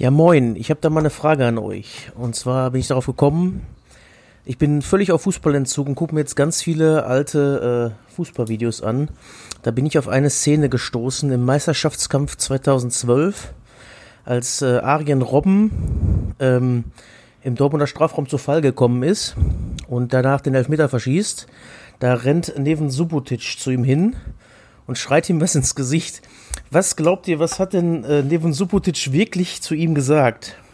Ja, moin. Ich habe da mal eine Frage an euch. Und zwar bin ich darauf gekommen, ich bin völlig auf Fußballentzug und gucke mir jetzt ganz viele alte äh, Fußballvideos an. Da bin ich auf eine Szene gestoßen im Meisterschaftskampf 2012, als äh, Arjen Robben ähm, im Dortmunder Strafraum zu Fall gekommen ist und danach den Elfmeter verschießt. Da rennt Neven Subotic zu ihm hin und schreit ihm was ins Gesicht. Was glaubt ihr, was hat denn äh, Neven Subotic wirklich zu ihm gesagt?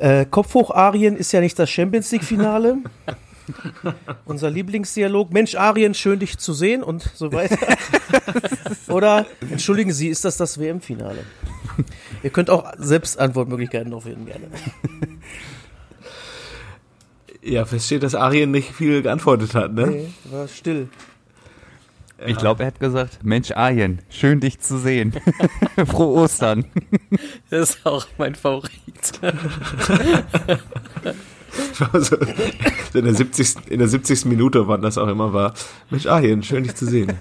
Äh, Kopf hoch, Arien ist ja nicht das Champions League-Finale. Unser Lieblingsdialog. Mensch, Arien, schön dich zu sehen und so weiter. Oder, entschuldigen Sie, ist das das WM-Finale? Ihr könnt auch selbst Antwortmöglichkeiten aufheben, gerne. Ja, feststeht, dass Arien nicht viel geantwortet hat, ne? Nee, war still. Ich glaube, er hat gesagt, Mensch Arjen, schön dich zu sehen. Frohe Ostern. Das ist auch mein Favorit. Also, in, der 70. in der 70. Minute, wann das auch immer war. Mensch, Arjen, schön dich zu sehen.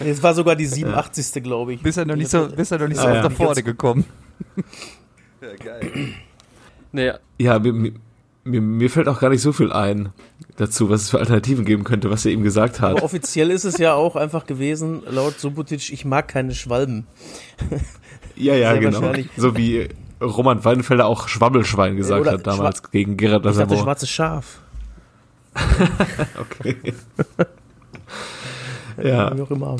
Es war sogar die 87. glaube ich. Bist er noch nicht so, bist er noch nicht so Ah, auf ja. der Pforte gekommen. Ja, geil. Nee, Ja, mir, mir, mir fällt auch gar nicht so viel ein dazu, was es für Alternativen geben könnte, was er ihm gesagt hat. Aber offiziell ist es ja auch einfach gewesen, laut Subotic, ich mag keine Schwalben. Ja, ja, Sehr genau. So wie Roman Weidenfelder auch Schwabbelschwein gesagt Oder hat damals gegen Gerard Ich dachte, schwarzes Schaf. Okay. ja, Wie auch immer.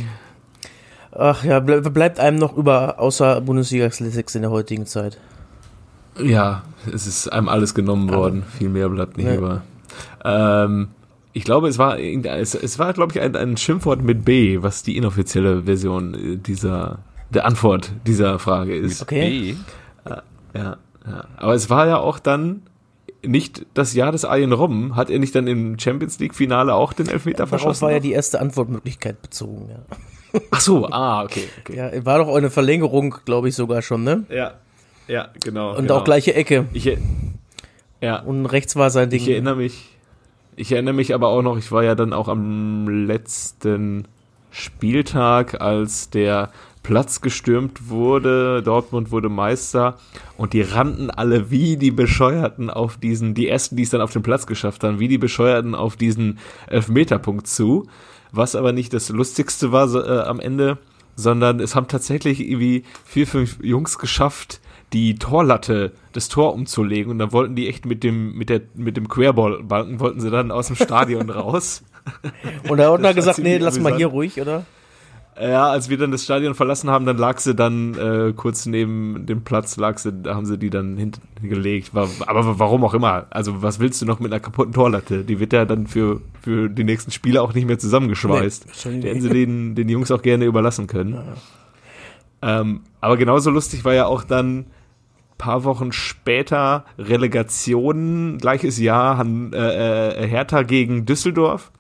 Ach ja, ble bleibt einem noch über, außer Bundesliga Classics in der heutigen Zeit. Ja, es ist einem alles genommen worden. Viel mehr bleibt nicht Ja. über. Ähm, ich glaube, es war, es, es war, glaube ich, ein, ein Schimpfwort mit B, was die inoffizielle Version äh, dieser, der Antwort dieser Frage ist. Okay. B. Ja, ja. Aber es war ja auch dann nicht das Jahr des Arjen Robben. Hat er nicht dann im Champions League Finale auch den Elfmeter Darauf verschossen? war ja die erste Antwortmöglichkeit bezogen. Ja, Ach so, ah, okay, okay. ja war doch eine Verlängerung, glaube ich sogar schon, ne? Ja, ja, genau. Und genau. auch gleiche Ecke. Ich, ja, Und rechts war sein Ding. ich erinnere mich. Ich erinnere mich aber auch noch, ich war ja dann auch am letzten Spieltag, als der Platz gestürmt wurde, Dortmund wurde Meister und die rannten alle wie die Bescheuerten auf diesen, die ersten, die es dann auf den Platz geschafft haben, wie die Bescheuerten auf diesen Elfmeterpunkt zu. Was aber nicht das Lustigste war äh, am Ende, sondern es haben tatsächlich irgendwie vier, fünf Jungs geschafft, die Torlatte, das Tor umzulegen und dann wollten die echt mit dem, mit der, mit dem Querbalken wollten sie dann aus dem Stadion raus. Und da hat war gesagt, nee, lass mal hier ruhig, oder? Ja, als wir dann das Stadion verlassen haben, dann lag sie dann äh, kurz neben dem Platz, lag sie, da haben sie die dann hingelegt. War, aber warum auch immer. Also was willst du noch mit einer kaputten Torlatte? Die wird ja dann für, für die nächsten Spiele auch nicht mehr zusammengeschweißt. Nee, die hätten sie den, den Jungs auch gerne überlassen können. Ähm, aber genauso lustig war ja auch dann paar Wochen später Relegation, gleiches Jahr, Han, äh, äh, Hertha gegen Düsseldorf.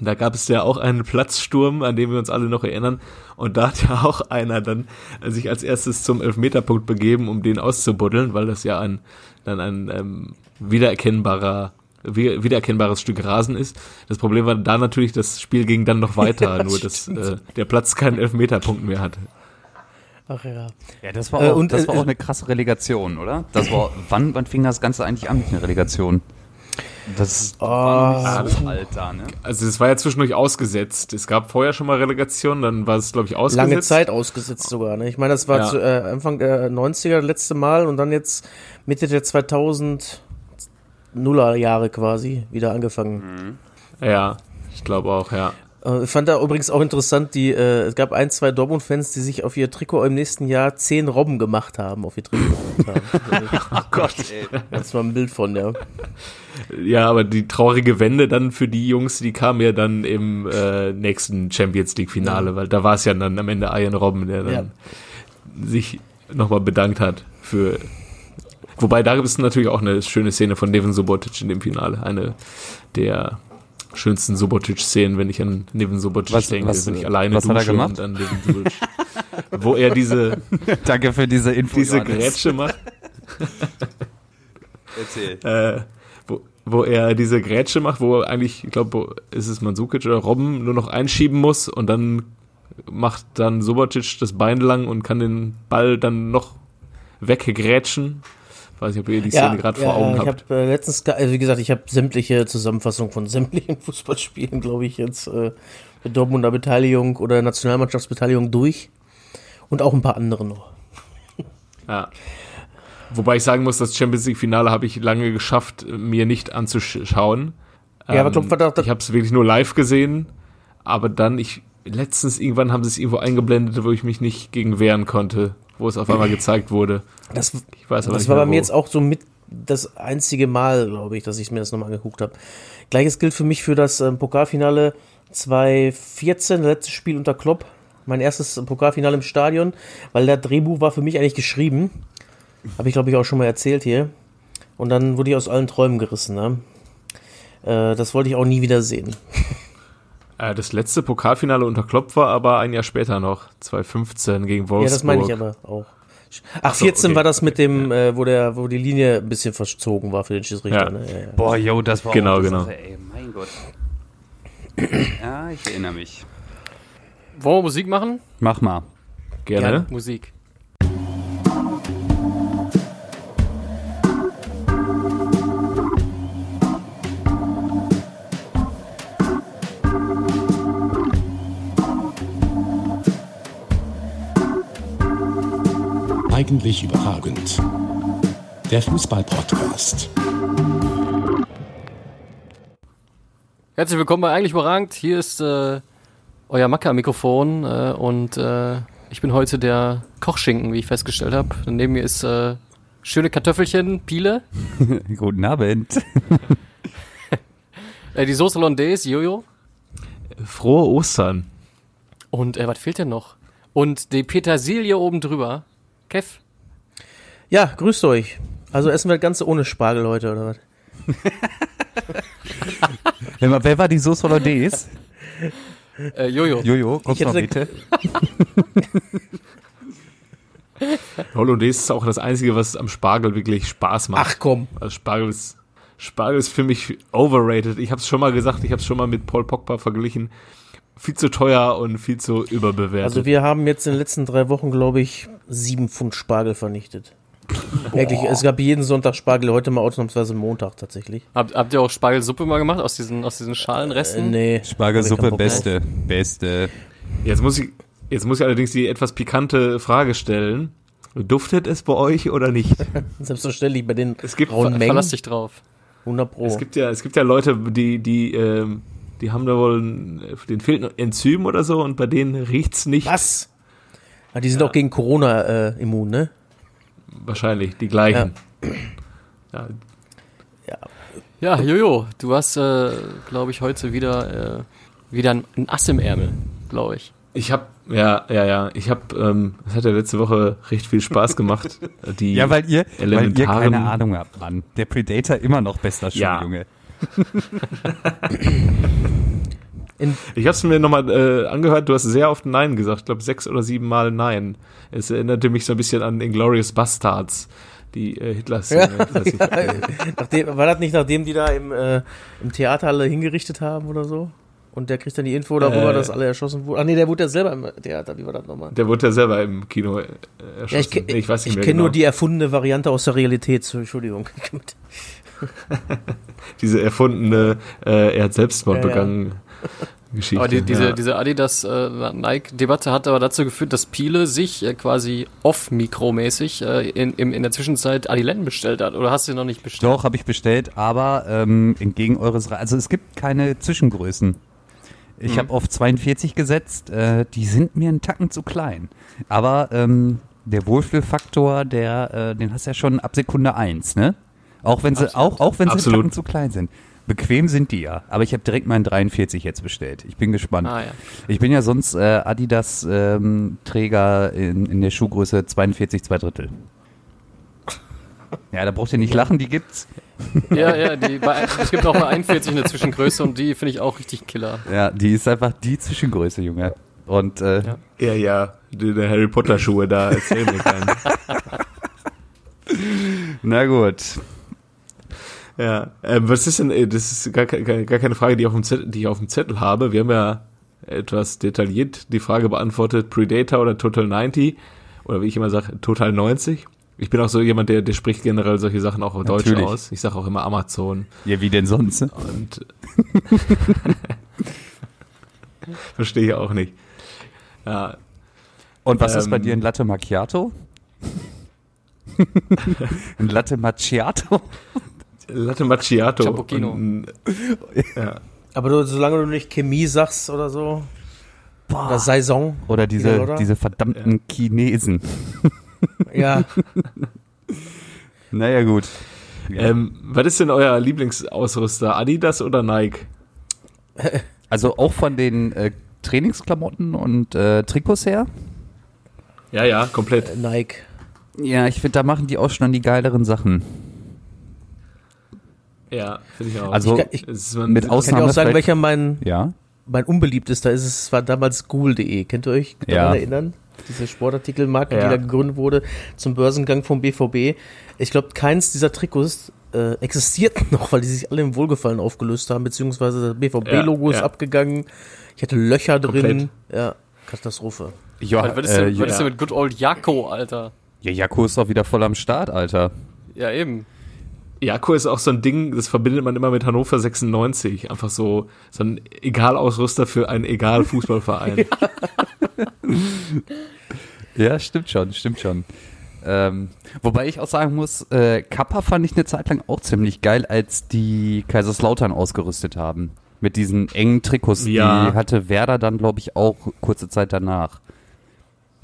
Da gab es ja auch einen Platzsturm, an den wir uns alle noch erinnern. Und da hat ja auch einer dann sich als erstes zum Elfmeterpunkt begeben, um den auszubuddeln, weil das ja ein, dann ein ähm, wiedererkennbarer wie- wiedererkennbares Stück Rasen ist. Das Problem war da natürlich, das Spiel ging dann noch weiter, Ja, nur dass äh, der Platz keinen Elfmeterpunkt mehr hatte. Ach ja. Ja, das war Äh, auch, und, das äh, war auch eine krasse Relegation, oder? Das war, wann, wann fing das Ganze eigentlich an mit einer Relegation? Das war noch nicht so alt da, ne? Also es war ja zwischendurch ausgesetzt. Es gab vorher schon mal Relegation, dann war es, glaube ich, ausgesetzt. Lange Zeit ausgesetzt sogar. Ne? Ich meine, das war Ja. zu, äh, Anfang der 90er das letzte Mal und dann jetzt Mitte der 2000 Nuller Jahre quasi wieder angefangen. Ja, ich glaube auch, ja. Äh, Ich fand da übrigens auch interessant, die, äh, es gab ein, zwei Dortmund-Fans, die sich auf ihr Trikot im nächsten Jahr zehn Robben gemacht haben, auf ihr Trikot. gemacht haben. Oh Gott, ey. Das war ein Bild von, ja. Ja, aber die traurige Wende dann für die Jungs, die kam ja dann im äh, nächsten Champions League Finale, weil da war es ja dann am Ende Ian Robben, der dann Ja. sich nochmal bedankt hat für. Wobei da gibt es natürlich auch eine schöne Szene von Neven Subotic in dem Finale. Eine der schönsten Subotic-Szenen, wenn ich an Neven Subotic Was- denke, was- wenn ich alleine was hat er gemacht? und an Neven Subotic. wo er diese, Danke für diese Info. diese Johannes. Grätsche macht. Erzähl. äh, wo, wo er diese Grätsche macht, wo er eigentlich, ich glaube, ist es Mandzukic oder Robben, nur noch einschieben muss und dann macht dann Subotic das Bein lang und kann den Ball dann noch weggrätschen. Weiß nicht, ob ihr die Szene gerade vor Augen ich habt. Ich habe äh, letztens, also wie gesagt, ich habe sämtliche Zusammenfassungen von sämtlichen Fußballspielen, glaube ich, jetzt äh, mit Dortmunder Beteiligung oder Nationalmannschaftsbeteiligung durch. Und auch ein paar andere noch. Ja. Wobei ich sagen muss, das Champions League-Finale habe ich lange geschafft, mir nicht anzuschauen. Ja, aber Ähm, doch, verdammt, ich habe es wirklich nur live gesehen, aber dann, ich letztens irgendwann haben sie es irgendwo eingeblendet, wo ich mich nicht gegen wehren konnte, wo es auf einmal gezeigt wurde. Das, Ich weiß aber das nicht war bei mir jetzt auch so mit das einzige Mal, glaube ich, dass ich mir das nochmal angeguckt habe. Gleiches gilt für mich für das ähm, Pokalfinale 2014, letztes Spiel unter Klopp. Mein erstes äh, Pokalfinale im Stadion, weil der Drehbuch war für mich eigentlich geschrieben. Habe ich, glaube ich, auch schon mal erzählt hier. Und dann wurde ich aus allen Träumen gerissen. Ne? Äh, das wollte ich auch nie wieder sehen. Äh, das letzte Pokalfinale unter Klopp war aber ein Jahr später noch, 2015 gegen Wolfsburg. Ja, das meine ich aber auch. Ach, so, 14 okay. war das mit dem, äh, wo der, wo die Linie ein bisschen verzogen war für den Schiedsrichter. Ja. Ne? Ja, ja. Boah, yo, das war Genau, auch eine genau. Sache, ey, mein Gott. ja, ich erinnere mich. Wollen wir Musik machen? Mach mal. Gerne. Gerne. Musik. Eigentlich überragend. Der Fußball-Podcast. Herzlich willkommen bei Eigentlich Überragend. Hier ist äh, euer Macker-Mikrofon äh, und äh, ich bin heute der Kochschinken, wie ich festgestellt habe. Neben mir ist äh, schöne Kartoffelchen, Piele, Guten Abend. äh, die Soße Hollandaise, Jojo Frohe Ostern. und äh, was fehlt denn noch? Und die Petersilie oben drüber. Kev, Ja, grüßt euch. Also essen wir das Ganze ohne Spargel heute, oder was? Wer, war- wer war die Sauce Hollandaise? äh, Jojo. Jojo, komm Ich mal hätte- bitte. Hollandaise ist auch das Einzige, was am Spargel wirklich Spaß macht. Ach komm. Also Spargel ist, Spargel ist für mich overrated. Ich habe es schon mal gesagt, ich habe es schon mal mit Paul Pogba verglichen. Viel zu teuer und viel zu überbewertet. Also wir haben jetzt in den letzten drei Wochen, glaube ich, sieben Pfund Spargel vernichtet. Wirklich, es gab jeden Sonntag Spargel, heute mal ausnahmsweise Montag tatsächlich. Habt, habt ihr auch Spargelsuppe mal gemacht aus diesen, aus diesen Äh, Schalenresten? nee. Spargelsuppe, Hab beste. Beste. jetzt muss ich, jetzt muss ich allerdings die etwas pikante Frage stellen. Duftet es bei euch oder nicht? Selbstverständlich bei den Es gibt, rauen Mengen. Verlass dich drauf. 100 Pro. es gibt ja, es gibt ja Leute, die, die, ähm, die haben da wohl, ein- denen fehlt ein Enzym oder so und bei denen riecht's nicht. Was? Ja, die sind auch gegen Corona äh, immun, ne? Wahrscheinlich, die gleichen. Ja. Ja, Jojo, du hast, äh, glaube ich, heute wieder, äh, wieder ein, Ass im Ärmel, glaube ich. Ich habe, ja, ja, ja, ich habe, ähm, es hat ja letzte Woche recht viel Spaß gemacht. Die Ja, weil ihr, weil ihr keine Ahnung habt, Mann. Der Predator immer noch bester Ja. Ich habe es mir nochmal äh, angehört, du hast sehr oft Nein gesagt, ich glaube sechs oder sieben Mal Nein. Es erinnerte mich so ein bisschen an Inglourious Bastards, die äh, Hitler-Szene. ich, äh, Nachdem, war das nicht, nachdem die da im, äh, im Theater alle hingerichtet haben oder so? Und der kriegt dann die Info darüber, Äh. dass alle erschossen wurden. Ach nee, der wurde ja selber im Theater. Wie war das nochmal? der wurde ja selber im Kino äh, erschossen. Ja, ich, Nee, ich weiß nicht ich mehr kenne genau. nur die erfundene Variante aus der Realität. Entschuldigung. Diese erfundene, äh, er hat Selbstmord Ja, ja. begangen Geschichte. Aber die, diese, ja. diese Adidas-Nike-Debatte hat aber dazu geführt, dass Piele sich äh, quasi off-mikromäßig äh, in, im, in der Zwischenzeit Adiletten bestellt hat. Oder hast du noch nicht bestellt? Doch, habe ich bestellt, aber ähm, entgegen eures... Ra also es gibt keine Zwischengrößen. Ich habe auf 42 gesetzt, äh, die sind mir einen Tacken zu klein. Aber ähm, der Wohlfühlfaktor, der, äh, den hast du ja schon ab Sekunde 1, ne? Auch wenn sie, auch, auch wenn sie. Tacken zu klein sind. Bequem sind die ja. Aber ich habe direkt meinen 43 jetzt bestellt. Ich bin gespannt. Ah ja. Ich bin ja sonst äh, Adidas-Träger in, in der Schuhgröße 42, zwei Drittel. Ja, da braucht ihr nicht lachen, die gibt's. Ja, ja, die, bei, es gibt auch mal 41 eine Zwischengröße und die finde ich auch richtig killer. Ja, die ist einfach die Zwischengröße, Junge. Und äh, Ja. Ja, ja, die, die Harry Potter Schuhe da, erzähl mir keinen. na gut. Ja, ähm, was ist denn, äh, das ist gar, keine- gar keine Frage, die, auf dem Zettel, die ich auf dem Zettel habe. Wir haben ja etwas detailliert die Frage beantwortet, Predator oder Total 90, oder wie ich immer sage, Total 90. Ich bin auch so jemand, der, der spricht generell solche Sachen auch auf Deutsch Natürlich. aus. Ich sage auch immer Amazon. Ja, wie denn sonst? Und verstehe ich auch nicht. Ja, Und was ist bei Ähm. dir ein Latte Macchiato? ein Latte Macchiato? Latte Macchiato. Cappuccino. Und, ja. Aber du, solange du nicht Chemie sagst oder so, oder Saison, Oder diese, oder? diese verdammten Chinesen. ja, Naja, gut. Ähm, was ist denn euer Lieblingsausrüster? Adidas oder Nike? Also auch von den äh, Trainingsklamotten und äh, Trikots her? Ja, ja, komplett. Nike. Ja, ich finde, da machen die auch schon die geileren Sachen. Ja, finde ich auch. Also Ich kann- ich- mit Ich kann Ausnahme auch sagen, welcher mein, Ja. mein unbeliebtester ist. Es war damals Google.de. Kennt ihr euch Ja. daran erinnern? Diese Sportartikelmarke, Ja. die da gegründet wurde zum Börsengang vom BVB. Ich glaube, keins dieser Trikots äh, existiert noch, weil die sich alle im Wohlgefallen aufgelöst haben, beziehungsweise das BVB-Logo Ja, ist ja. abgegangen. Ich hatte Löcher drin. Komplett. Ja, Katastrophe. Ja, was, was, ist denn, äh, was ist ja. denn mit Good Old Jakko, Alter? ja, Jakko ist doch wieder voll am Start, Alter. Ja, eben. Jako ist auch so ein Ding, das verbindet man immer mit Hannover 96. Einfach so, so ein Egalausrüster für einen Egal-Fußballverein. Ja, stimmt schon, stimmt schon. Ähm, wobei ich auch sagen muss, äh, Kappa fand ich eine Zeit lang auch ziemlich geil, als die Kaiserslautern ausgerüstet haben. Mit diesen engen Trikots, Ja. die hatte Werder dann, glaube ich, auch kurze Zeit danach.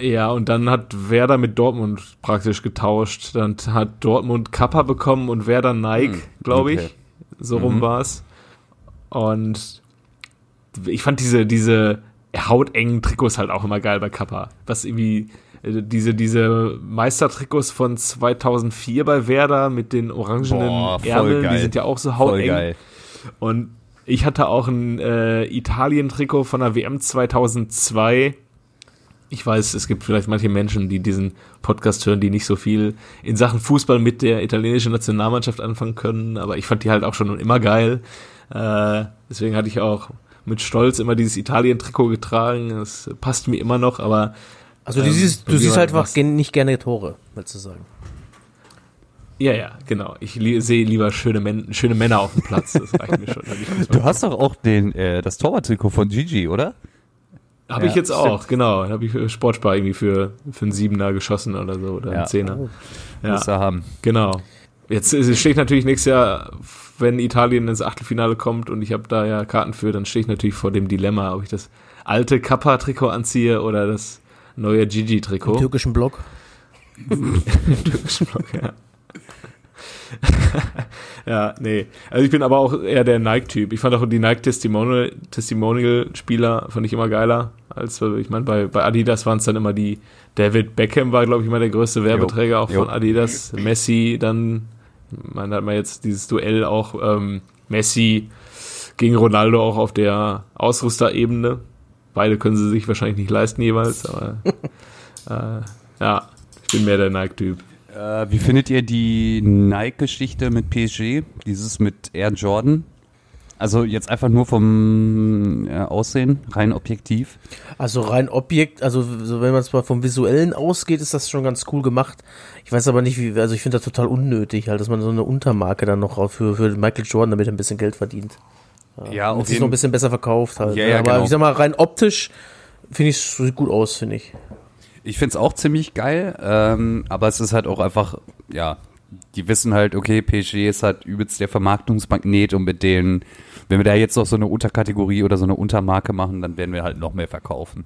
Ja, und dann hat Werder mit Dortmund praktisch getauscht. Dann hat Dortmund Kappa bekommen und Werder Nike, Hm, glaube okay. ich. So rum Mhm. war's. Und ich fand diese, diese hautengen Trikots halt auch immer geil bei Kappa. Was irgendwie, äh, diese, diese Meistertrikots von 2004 bei Werder mit den orangenen Boah, Ärmeln, die sind ja auch so hauteng. Und ich hatte auch ein äh, Italien-Trikot von der WM 2002. Ich weiß, es gibt vielleicht manche Menschen, die diesen Podcast hören, die nicht so viel in Sachen Fußball mit der italienischen Nationalmannschaft anfangen können, aber ich fand die halt auch schon immer geil. Äh, deswegen hatte ich auch mit Stolz immer dieses Italien-Trikot getragen. Das passt mir immer noch, aber Also du Ähm, siehst, du siehst halt einfach nicht gerne Tore, willst du sagen. ja, ja, genau. Ich li sehe lieber schöne, Män schöne Männer auf dem Platz. Das reicht mir schon. Du hast doch auch den, äh, das Torwarttrikot von Gigi, oder? Habe Ja, ich jetzt stimmt. auch, genau. Da habe ich für Sportspar irgendwie für, für einen Siebener geschossen oder so oder Ja. einen Zehner. Ja, Muss er haben. genau. Jetzt es steht natürlich nächstes Jahr, wenn Italien ins Achtelfinale kommt und ich habe da ja Karten für, dann stehe ich natürlich vor dem Dilemma, ob ich das alte Kappa-Trikot anziehe oder das neue Im Gigi-Trikot. türkischen Block. Türkischen Block, ja. ja, nee. Also ich bin aber auch eher der Nike-Typ. Ich fand auch die Nike Testimonial- Testimonial-Spieler fand ich immer geiler. Als, ich meine, bei, bei Adidas waren es dann immer die, David Beckham war, glaube ich, immer der größte Werbeträger auch jo. von Adidas. Messi dann, man hat man jetzt dieses Duell auch ähm, Messi gegen Ronaldo auch auf der Ausrüsterebene. Beide können sie sich wahrscheinlich nicht leisten jeweils, aber äh, ja, ich bin mehr der Nike-Typ. Äh, wie findet ihr die Nike-Geschichte mit PSG? Dieses mit Air Jordan? Also jetzt einfach nur vom äh, Aussehen, rein objektiv. Also rein Objekt, also so wenn man es mal vom Visuellen ausgeht, ist das schon ganz cool gemacht. Ich weiß aber nicht, wie, also ich finde das total unnötig, halt, dass man so eine Untermarke dann noch für, für Michael Jordan damit er ein bisschen Geld verdient. Ja, Und sich noch ein bisschen besser verkauft halt. Ja, ne? ja, aber genau. ich sag mal, rein optisch finde ich es sieht gut aus, finde ich. Ich find's auch ziemlich geil, ähm, aber es ist halt auch einfach, ja, die wissen halt, okay, PSG ist halt übelst der Vermarktungsmagnet und mit denen, wenn wir da jetzt noch so eine Unterkategorie oder so eine Untermarke machen, dann werden wir halt noch mehr verkaufen.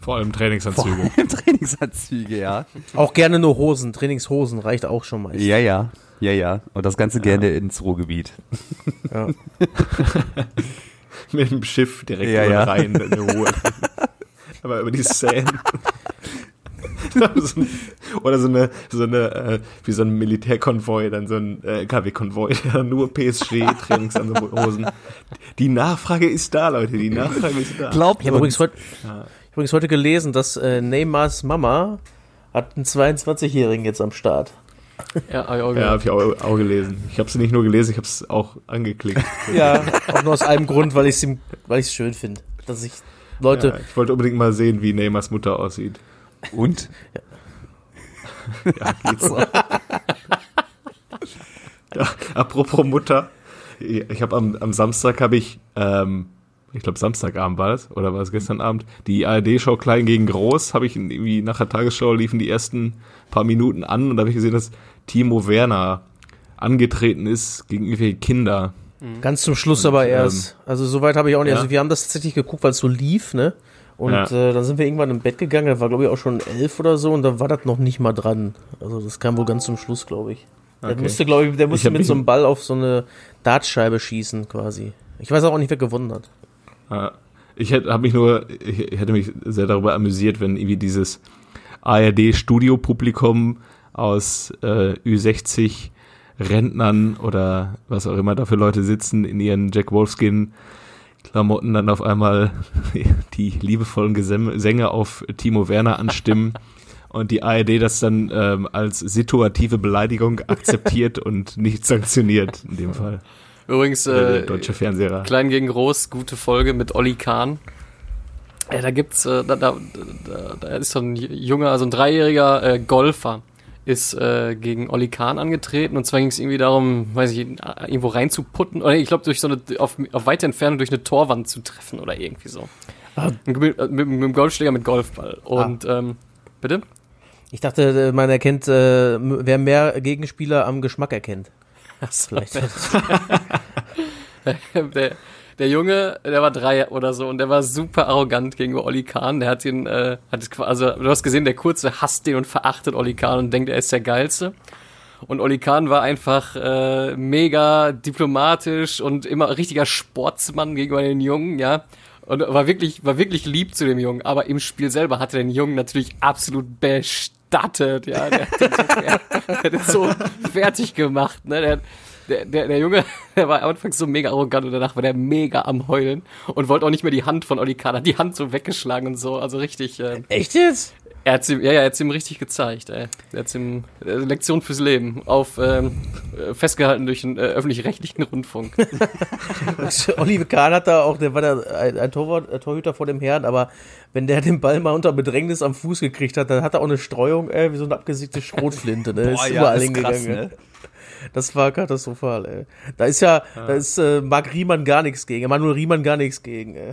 Vor allem Trainingsanzüge. Trainingsanzüge, ja. Auch gerne nur Hosen, Trainingshosen reicht auch schon mal. Ja, ja, ja, ja. Und das Ganze gerne ins Ruhrgebiet. Ja. Mit dem Schiff direkt Ja, ja. den Rhein in Ruhe. Aber über die Seine. so ein, oder so eine, so eine, äh, wie so ein Militärkonvoi, dann so ein äh, KW-Konvoi, der nur PSG-Trainingsanhosen. Die Nachfrage ist da, Leute, die Nachfrage ist da. Glaubt Ich habe übrigens, heut, ich hab übrigens heute gelesen, dass äh, Neymars Mama hat einen 22-Jährigen jetzt am Start. Ja, hab ich auch Ja, habe ich auch, auch gelesen. Ich habe es nicht nur gelesen, ich habe es auch angeklickt. Ja, auch nur aus einem Grund, weil ich es schön finde. Dass ich Leute, Ja, ich wollte unbedingt mal sehen, wie Neymars Mutter aussieht. Und? Ja, geht so. ja, apropos Mutter. Ich habe am, am Samstag habe ich, ähm, ich glaube Samstagabend war es, oder war es gestern Abend, die ARD-Show Klein gegen Groß, habe ich irgendwie nach der Tagesschau liefen die ersten paar Minuten an und da habe ich gesehen, dass Timo Werner angetreten ist gegen irgendwelche Kinder. Ganz zum Schluss Und, aber ähm, erst. Also soweit habe ich auch nicht. ja. Also wir haben das tatsächlich geguckt, weil es so lief, ne? Und Ja. äh, dann sind wir irgendwann im Bett gegangen, da war glaube ich auch schon elf oder so und da war das noch nicht mal dran. Also das kam wohl ganz zum Schluss, glaube ich. Der Okay. musste, glaube ich, der musste hab mit so einem Ball auf so eine Dartscheibe schießen, quasi. Ich weiß auch nicht, wer gewonnen hat. Ja. Ich hätte mich nur, ich, ich hätte mich sehr darüber amüsiert, wenn irgendwie dieses ARD-Studiopublikum aus äh, Ü60 Rentnern oder was auch immer da für Leute sitzen in ihren Jack Wolfskin Klamotten dann auf einmal die liebevollen Sänger auf Timo Werner anstimmen und die ARD das dann ähm, als situative Beleidigung akzeptiert und nicht sanktioniert in dem Fall. Übrigens, äh, deutsche Fernseher. Klein gegen Groß, gute Folge mit Olli Kahn. Äh, da gibt's, äh, da, da, da, da ist so ein junger, also ein dreijähriger äh, Golfer, ist äh, gegen Olli Kahn angetreten und zwar ging es irgendwie darum, weiß ich, irgendwo reinzuputten oder ich glaube durch so eine auf, auf weite Entfernung durch eine Torwand zu treffen oder irgendwie so. Ah. Mit, mit, mit dem Golfschläger mit Golfball. Und ähm, bitte? Ich dachte, äh, man erkennt, äh, wer mehr Gegenspieler am Geschmack erkennt. Vielleicht. der, der Junge, der war drei oder so und der war super arrogant gegenüber Olli Kahn. Der hat ihn, äh, hat also du hast gesehen, der Kurze hasst den und verachtet Olli Kahn und denkt, er ist der Geilste. Und Olli Kahn war einfach äh, mega diplomatisch und immer richtiger Sportsmann gegenüber den Jungen, ja. Und war wirklich, war wirklich lieb zu dem Jungen. Aber im Spiel selber hatte den Jungen natürlich absolut bestattet, ja. Der, der, der, der hat ihn so fertig gemacht, ne. Der, der, der, der Junge, der war am Anfang so mega arrogant und danach war der mega am Heulen und wollte auch nicht mehr die Hand von Olli Kahn, hat die Hand so weggeschlagen und so, also richtig, äh, Echt jetzt? er hat's ihm, ja, ja, er hat's ihm richtig gezeigt, ey. Er hat's ihm, äh, Lektion fürs Leben, auf, ähm, äh, festgehalten durch den äh, öffentlich-rechtlichen Rundfunk. Oliver Kahn hat da auch, der war da ein, ein Torwart, ein Torhüter vor dem Herrn, aber wenn der den Ball mal unter Bedrängnis am Fuß gekriegt hat, dann hat er auch eine Streuung, ey, wie so eine abgesiegte Schrotflinte, ne? ist überall hingegangen. ne? Das war katastrophal, ey. Da ist ja, da ist äh, Marc Riemann gar nichts gegen, Emanuel Riemann gar nichts gegen, ey.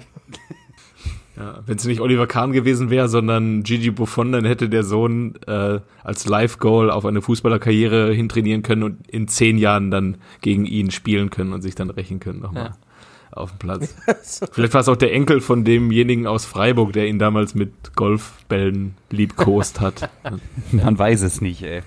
Ja, wenn es nicht Oliver Kahn gewesen wäre, sondern Gigi Buffon, dann hätte der Sohn äh, als Live-Goal auf eine Fußballerkarriere hintrainieren können und in zehn Jahren dann gegen ihn spielen können und sich dann rächen können nochmal Ja. auf dem Platz. Vielleicht war es auch der Enkel von demjenigen aus Freiburg, der ihn damals mit Golfbällen liebkost hat. Man weiß es nicht, ey.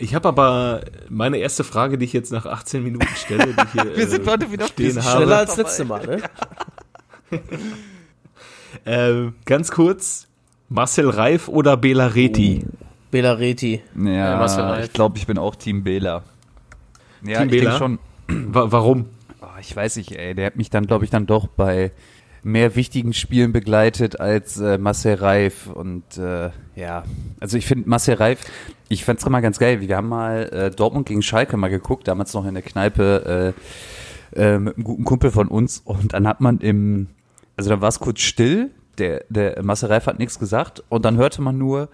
Ich habe aber meine erste Frage, die ich jetzt nach 18 Minuten stelle, die hier Wir sind äh, heute wieder stehen schneller Schneller habe. als letzte Mal, ne? Äh, ganz kurz, Marcel Reif oder Bela Reti? Bela Reti. Ja, Marcel Reif. ich glaube, ich bin auch Team Bela. Ja, Team ich Bela? schon. Wa warum? Oh, ich weiß nicht, ey. Der hat mich dann, glaube ich, dann doch bei mehr wichtigen Spielen begleitet als äh, Marcel Reif. Und äh, ja, also ich finde Marcel Reif, ich fand's immer ganz geil. Wir haben mal äh, Dortmund gegen Schalke mal geguckt, damals noch in der Kneipe äh, äh, mit einem guten Kumpel von uns. Und dann hat man im, also dann war es kurz still. Der, der Marcel Reif hat nichts gesagt. Und dann hörte man nur,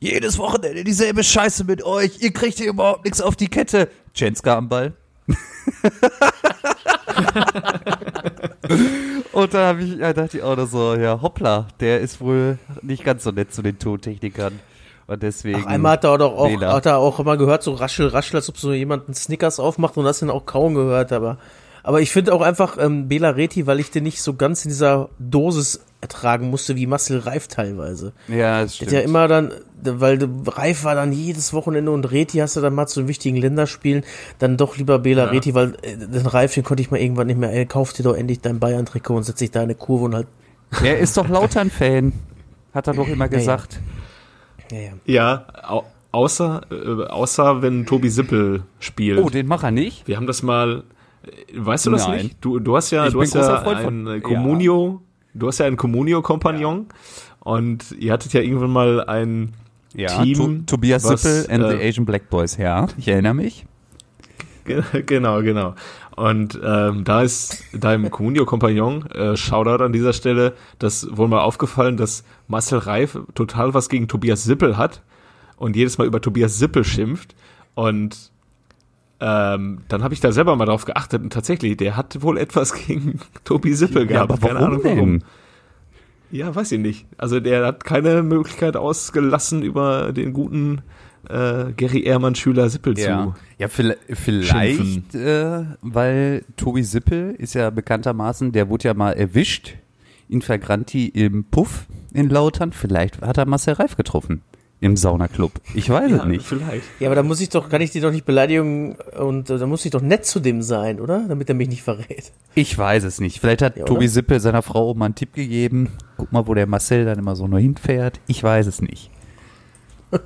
jedes Wochenende dieselbe Scheiße mit euch. Ihr kriegt hier überhaupt nichts auf die Kette. Jenska am Ball. Und da hab ich, ja, dachte ich auch noch so, ja, hoppla, der ist wohl nicht ganz so nett zu den Tontechnikern. Und deswegen. Ach, einmal hat er auch, Bela. hat er auch immer gehört, so raschel, raschel, als ob so jemand einen Snickers aufmacht und das dann auch kaum gehört, aber, aber ich finde auch einfach ähm, Bela Reti, weil ich den nicht so ganz in dieser Dosis ertragen musste wie Marcel Reif teilweise. ja, das stimmt. ja immer dann, weil Reif war dann jedes Wochenende und Reti hast du dann mal zu den wichtigen Länderspielen, dann doch lieber Bela Ja. Reti, weil äh, den Reif, den konnte ich mal irgendwann nicht mehr, ey, kauf dir doch endlich dein Bayern-Trikot und setz dich da in eine Kurve und halt, er ist doch Lautern-Fan. Hat er doch immer Ja, ja. gesagt. ja, ja. Ja, au außer, äh, außer wenn Tobi Sippel spielt. Oh, den macht er nicht. Wir haben das mal, weißt du das Nein. nicht? Du, du hast ja, Ich du hast ja ein äh, ja. Communio, du hast ja einen Communio-Kompagnon und ihr hattet ja irgendwann mal ein Ja, Team, To Tobias was, Sippel and the äh, Asian Black Boys, ja. Ich erinnere mich. genau, genau. Und ähm, da ist deinem Comunio-Kompagnon, äh, Shoutout an dieser Stelle, das wohl mal aufgefallen, dass Marcel Reif total was gegen Tobias Sippel hat und jedes Mal über Tobias Sippel schimpft. Und ähm, dann habe ich da selber mal drauf geachtet und tatsächlich, der hat wohl etwas gegen Tobi Sippel Ja, gehabt. aber warum denn? Ja, weiß ich nicht. Also der hat keine Möglichkeit ausgelassen, über den guten äh, Gary Ehrmann Schüler Sippel Ja, zu. ja vielleicht, vielleicht äh, weil Tobi Sippel ist ja bekanntermaßen, der wurde ja mal erwischt in Flagranti im Puff in Lautern. Vielleicht hat er Marcel Reif getroffen im Saunaclub. Ich weiß es nicht. vielleicht. Ja, aber da muss ich doch, kann ich die doch nicht beleidigen und äh, da muss ich doch nett zu dem sein, oder? Damit er mich nicht verrät. Ich weiß es nicht. Vielleicht hat Ja? Tobi Sippel seiner Frau mal einen Tipp gegeben. Guck mal, wo der Marcel dann immer so nur hinfährt. Ich weiß es nicht.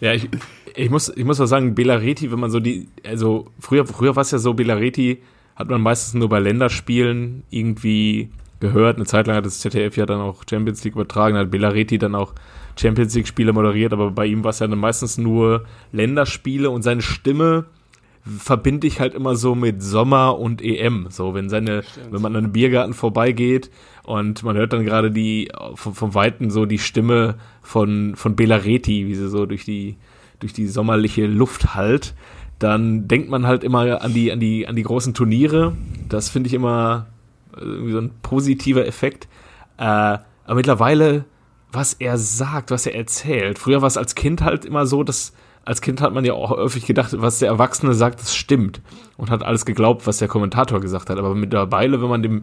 Ja, ich, ich muss, ich muss auch sagen, Belareti, wenn man so die, also früher, früher war es ja so, Belareti hat man meistens nur bei Länderspielen irgendwie gehört. Eine Zeit lang hat das ZDF ja dann auch Champions League übertragen, hat Belareti dann auch Champions League Spiele moderiert, aber bei ihm war es ja dann meistens nur Länderspiele und seine Stimme verbinde ich halt immer so mit Sommer und EM. So, wenn seine, wenn man an einem Biergarten vorbeigeht und man hört dann gerade die, vom, vom Weiten so die Stimme von, von Belareti, wie sie so durch die, durch die sommerliche Luft halt, dann denkt man halt immer an die, an die, an die großen Turniere. Das finde ich immer äh, irgendwie so ein positiver Effekt. Äh, aber mittlerweile, was er sagt, was er erzählt. Früher war es als Kind halt immer so, dass als Kind hat man ja auch häufig gedacht, was der Erwachsene sagt, das stimmt. Und hat alles geglaubt, was der Kommentator gesagt hat. Aber mittlerweile, wenn man dem,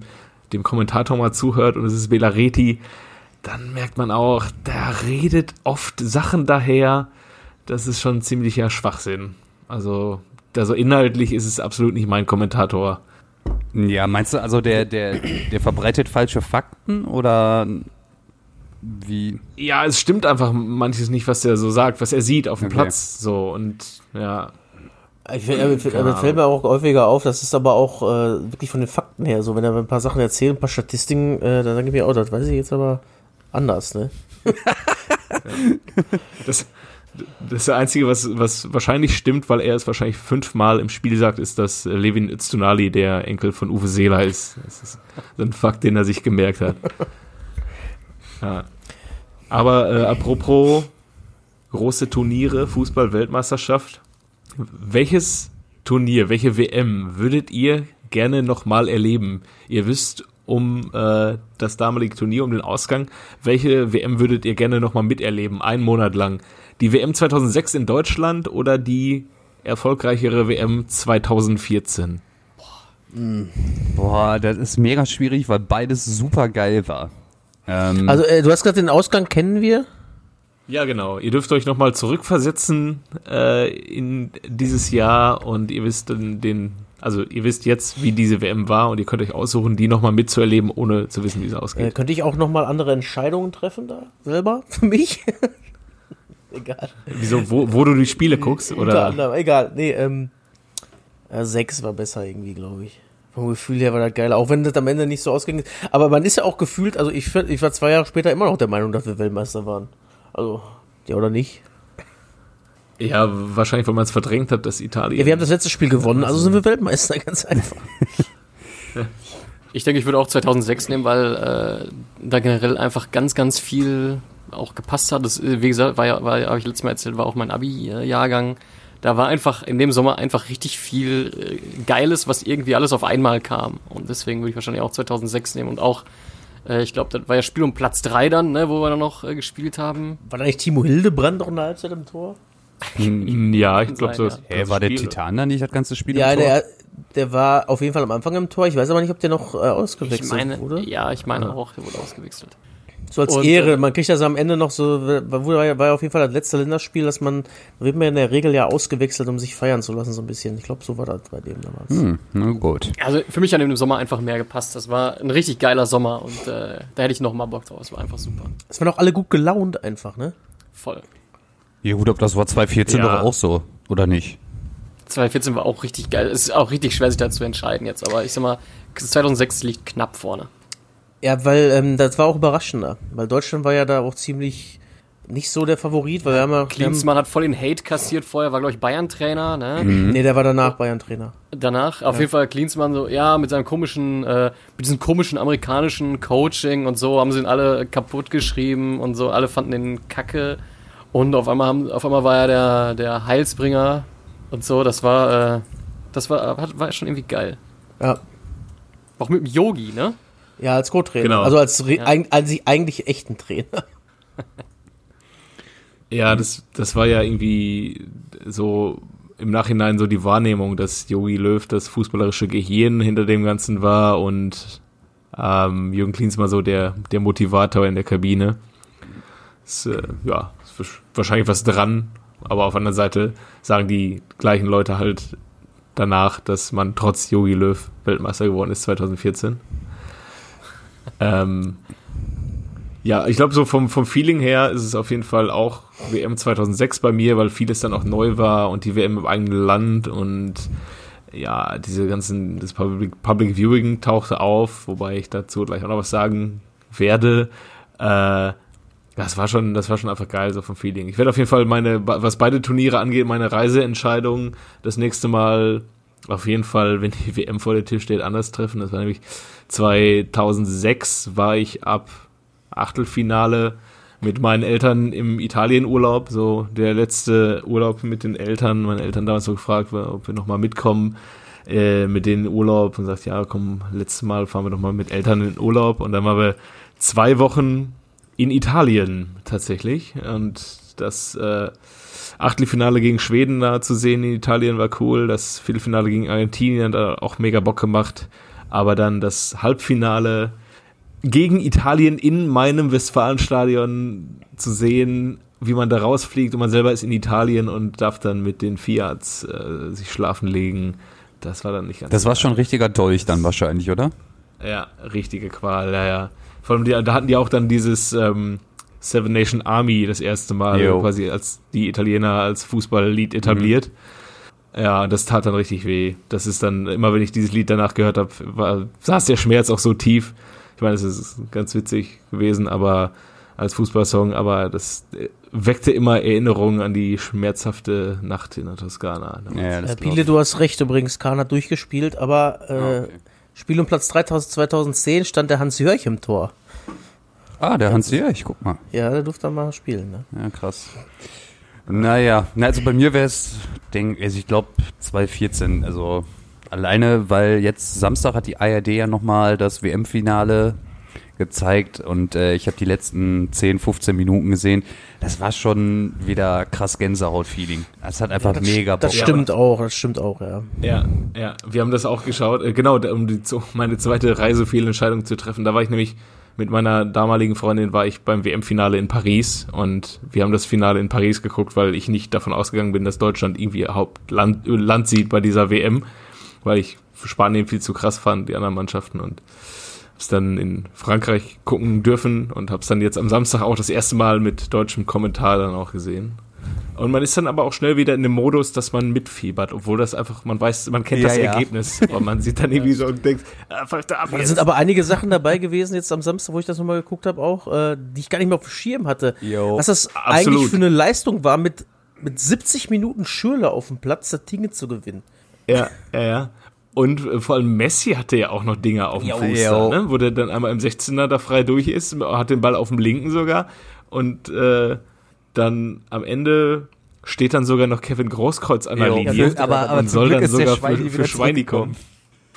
dem Kommentator mal zuhört und es ist Belareti, dann merkt man auch, der redet oft Sachen daher. Das ist schon ziemlicher Schwachsinn. Also, also inhaltlich ist es absolut nicht mein Kommentator. Ja, meinst du also, der, der, der verbreitet falsche Fakten oder wie? Ja, es stimmt einfach manches nicht, was er so sagt, was er sieht auf dem Okay. Platz. So und ja, Ich, find- aber fällt- aber fällt mir auch häufiger auf, das ist aber auch äh, wirklich von den Fakten her so. Wenn er ein paar Sachen erzählt, ein paar Statistiken, äh, dann sage ich mir, oh, das weiß ich jetzt aber anders, ne? das, das Einzige, was, was wahrscheinlich stimmt, weil er es wahrscheinlich fünfmal im Spiel sagt, ist, dass Levin Öztunali der Enkel von Uwe Seeler ist. Das ist so ein Fakt, den er sich gemerkt hat. Ja. Aber äh, apropos große Turniere, Fußball-Weltmeisterschaft, welches Turnier, welche WM würdet ihr gerne nochmal erleben? Ihr wisst um äh, das damalige Turnier, um den Ausgang. Welche WM würdet ihr gerne nochmal miterleben, einen Monat lang? Die WM 2006 in Deutschland oder die erfolgreichere WM 2014? Boah, das ist mega schwierig, weil beides super geil war. Ähm, Also, äh, du hast gesagt, den Ausgang kennen wir. Ja, genau. Ihr dürft euch nochmal zurückversetzen äh, in dieses Jahr und ihr wisst dann den, also ihr wisst jetzt, wie diese WM war und ihr könnt euch aussuchen, die nochmal mitzuerleben, ohne zu wissen, wie es Äh, ausgeht. könnte ich auch nochmal andere Entscheidungen treffen da selber für mich? Egal. Wieso, wo, wo du die Spiele guckst? Unter Oder? anderem, egal. Nee, ähm, ja, sechs war besser irgendwie, glaube ich. Vom Gefühl her war das geil, auch wenn das am Ende nicht so ausging. ist. Aber man ist ja auch gefühlt, also ich, ich war zwei Jahre später immer noch der Meinung, dass wir Weltmeister waren. Also, ja oder nicht? Ja, wahrscheinlich, weil man es verdrängt hat, dass Italien. Ja, wir haben das letzte Spiel gewonnen, also sind wir Weltmeister, ganz einfach. Ich denke, ich würde auch 2006 nehmen, weil äh, da generell einfach ganz, ganz viel auch gepasst hat. Das, wie gesagt, war ja, war, ja, habe ich letztes Mal erzählt, war auch mein Abi-Jahrgang. Da war einfach in dem Sommer einfach richtig viel äh, Geiles, was irgendwie alles auf einmal kam. Und deswegen würde ich wahrscheinlich auch 2006 nehmen. Und auch, äh, ich glaube, das war ja Spiel um Platz drei dann, ne, wo wir dann noch äh, gespielt haben. War da nicht Timo Hildebrand noch in der Halbzeit im Tor? Ja, ich glaube so. Hä, das war der Spiel- Titan da nicht das ganze Spiel Ja, im Tor? der, der war auf jeden Fall am Anfang im Tor. Ich weiß aber nicht, ob der noch äh, Ich ausgewechselt meine, wurde. ja, ich meine auch, der wurde ausgewechselt. So als Und, Ehre. äh, Man kriegt das am Ende noch so, war ja, war ja auf jeden Fall das letzte Länderspiel, dass man, da wird man in der Regel ja ausgewechselt, um sich feiern zu lassen, so ein bisschen. Ich glaube, so war das bei dem damals. Hm, na gut. Also für mich hat im Sommer einfach mehr gepasst. Das war ein richtig geiler Sommer und äh, da hätte ich noch mal Bock drauf. Es war einfach super. Es waren auch alle gut gelaunt einfach, ne? Voll. Ja gut, ob das war 2014 Ja. doch auch so, oder nicht? 2014 war auch richtig geil. Es ist auch richtig schwer, sich da zu entscheiden jetzt. Aber ich sag mal, 2006 liegt knapp vorne. Ja, weil ähm, das war auch überraschender. Weil Deutschland war ja da auch ziemlich nicht so der Favorit, weil wir haben ja. Klinsmann hat voll den Hate kassiert vorher, war, glaube ich, Bayern-Trainer, ne? haben, nee, der war danach Bayern-Trainer. Danach, auf jeden Fall Klinsmann so, ja, mit seinem komischen, äh, mit diesem komischen amerikanischen Coaching und so, haben sie ihn alle kaputt geschrieben und so, alle fanden den kacke. Und auf einmal haben, auf einmal war er der, der Heilsbringer und so, das war, äh, das war war schon irgendwie geil. Ja. Auch mit dem Yogi, ne? Ja, als Co-Trainer. Genau. Also als, Ja. als eigentlich echten Trainer. Ja, das, das war ja irgendwie so im Nachhinein so die Wahrnehmung, dass Jogi Löw das fußballerische Gehirn hinter dem Ganzen war und ähm, Jürgen Klinsmann so der, der Motivator in der Kabine. Ist, äh, ja, ist wahrscheinlich was dran, aber auf der anderen Seite sagen die gleichen Leute halt danach, dass man trotz Jogi Löw Weltmeister geworden ist 2014. Ähm, ja, ich glaube, so vom, vom Feeling her ist es auf jeden Fall auch WM 2006 bei mir, weil vieles dann auch neu war und die WM im eigenen Land und ja, diese ganzen, das Public, Public Viewing tauchte auf, wobei ich dazu gleich auch noch was sagen werde. Äh, das war schon, das war schon einfach geil, so vom Feeling. Ich werde auf jeden Fall meine, was beide Turniere angeht, meine Reiseentscheidung das nächste Mal auf jeden Fall, wenn die WM vor der Tür steht, anders treffen. Das war nämlich 2006 war ich ab Achtelfinale mit meinen Eltern im Italienurlaub, so der letzte Urlaub mit den Eltern. Meine Eltern damals so gefragt, ob wir nochmal mitkommen äh, mit in Urlaub. Und sagt, ja, komm, letztes Mal fahren wir doch mal mit Eltern in den Urlaub. Und dann waren wir zwei Wochen in Italien tatsächlich. Und das äh, Achtelfinale gegen Schweden da zu sehen in Italien war cool, das Viertelfinale gegen Argentinien hat da auch mega Bock gemacht, aber dann das Halbfinale gegen Italien in meinem Westfalenstadion zu sehen, wie man da rausfliegt und man selber ist in Italien und darf dann mit den Fiats äh, sich schlafen legen. Das war dann nicht ganz Das war schon ein richtiger Dolch dann wahrscheinlich, oder? ja, richtige Qual, ja, ja. Vor allem, die, da hatten die auch dann dieses ähm, Seven Nation Army das erste Mal Jo. quasi als die Italiener als Fußballlied etabliert. Ja, das tat dann richtig weh. Das ist dann, immer wenn ich dieses Lied danach gehört habe, war, saß der Schmerz auch so tief. Ich meine, es ist ganz witzig gewesen, aber als Fußballsong, aber das äh, weckte immer Erinnerungen an die schmerzhafte Nacht in der Toskana. Ja, das Äh, Pile, du hast recht übrigens, Kahn hat durchgespielt, aber äh, Ah, okay. Spiel um Platz 3000 2010 stand der Hans Jörch im Tor. Ah, der Hans Jörg, guck mal. Ja, der durfte mal spielen. Ne? Ja, krass. Naja, na, also bei mir wäre es, also ich glaube 2014, also alleine, weil jetzt Samstag hat die ARD ja nochmal das WM-Finale gezeigt und äh, ich habe die letzten 10, 15 Minuten gesehen. Das war schon wieder krass Gänsehaut-Feeling. Es hat einfach das, mega Bock Das stimmt auch, das stimmt auch, ja. Ja, ja, wir haben das auch geschaut. Äh, genau, um die, meine zweite Reisefehlentscheidung zu treffen. Da war ich nämlich mit meiner damaligen Freundin war ich beim WM-Finale in Paris und wir haben das Finale in Paris geguckt, weil ich nicht davon ausgegangen bin, dass Deutschland irgendwie Hauptland äh, Land sieht bei dieser WM, weil ich Spanien viel zu krass fand, die anderen Mannschaften und hab's dann in Frankreich gucken dürfen und hab's dann jetzt am Samstag auch das erste Mal mit deutschem Kommentar dann auch gesehen. Und man ist dann aber auch schnell wieder in dem Modus, dass man mitfiebert, obwohl das einfach, man weiß, man kennt Ja, das ja. Ergebnis, aber man sieht dann irgendwie so und denkt, ah, da ab jetzt. sind aber einige Sachen dabei gewesen, jetzt am Samstag, wo ich das nochmal geguckt habe, auch, äh, die ich gar nicht mehr auf dem Schirm hatte. Jo. Was das Absolut. eigentlich für eine Leistung war, mit, mit 70 Minuten Schürle auf dem Platz das Ding zu gewinnen. Ja, ja, ja. Und äh, vor allem Messi hatte ja auch noch Dinge auf dem. Fuß, da, ne? wo der dann einmal im 16er da frei durch ist, hat den Ball auf dem linken sogar und äh, dann am Ende steht dann sogar noch Kevin Großkreuz an der Jo. Linie Ja, aber, aber und zum soll Glück dann ist der sogar Schweini für, für Schweini kommen.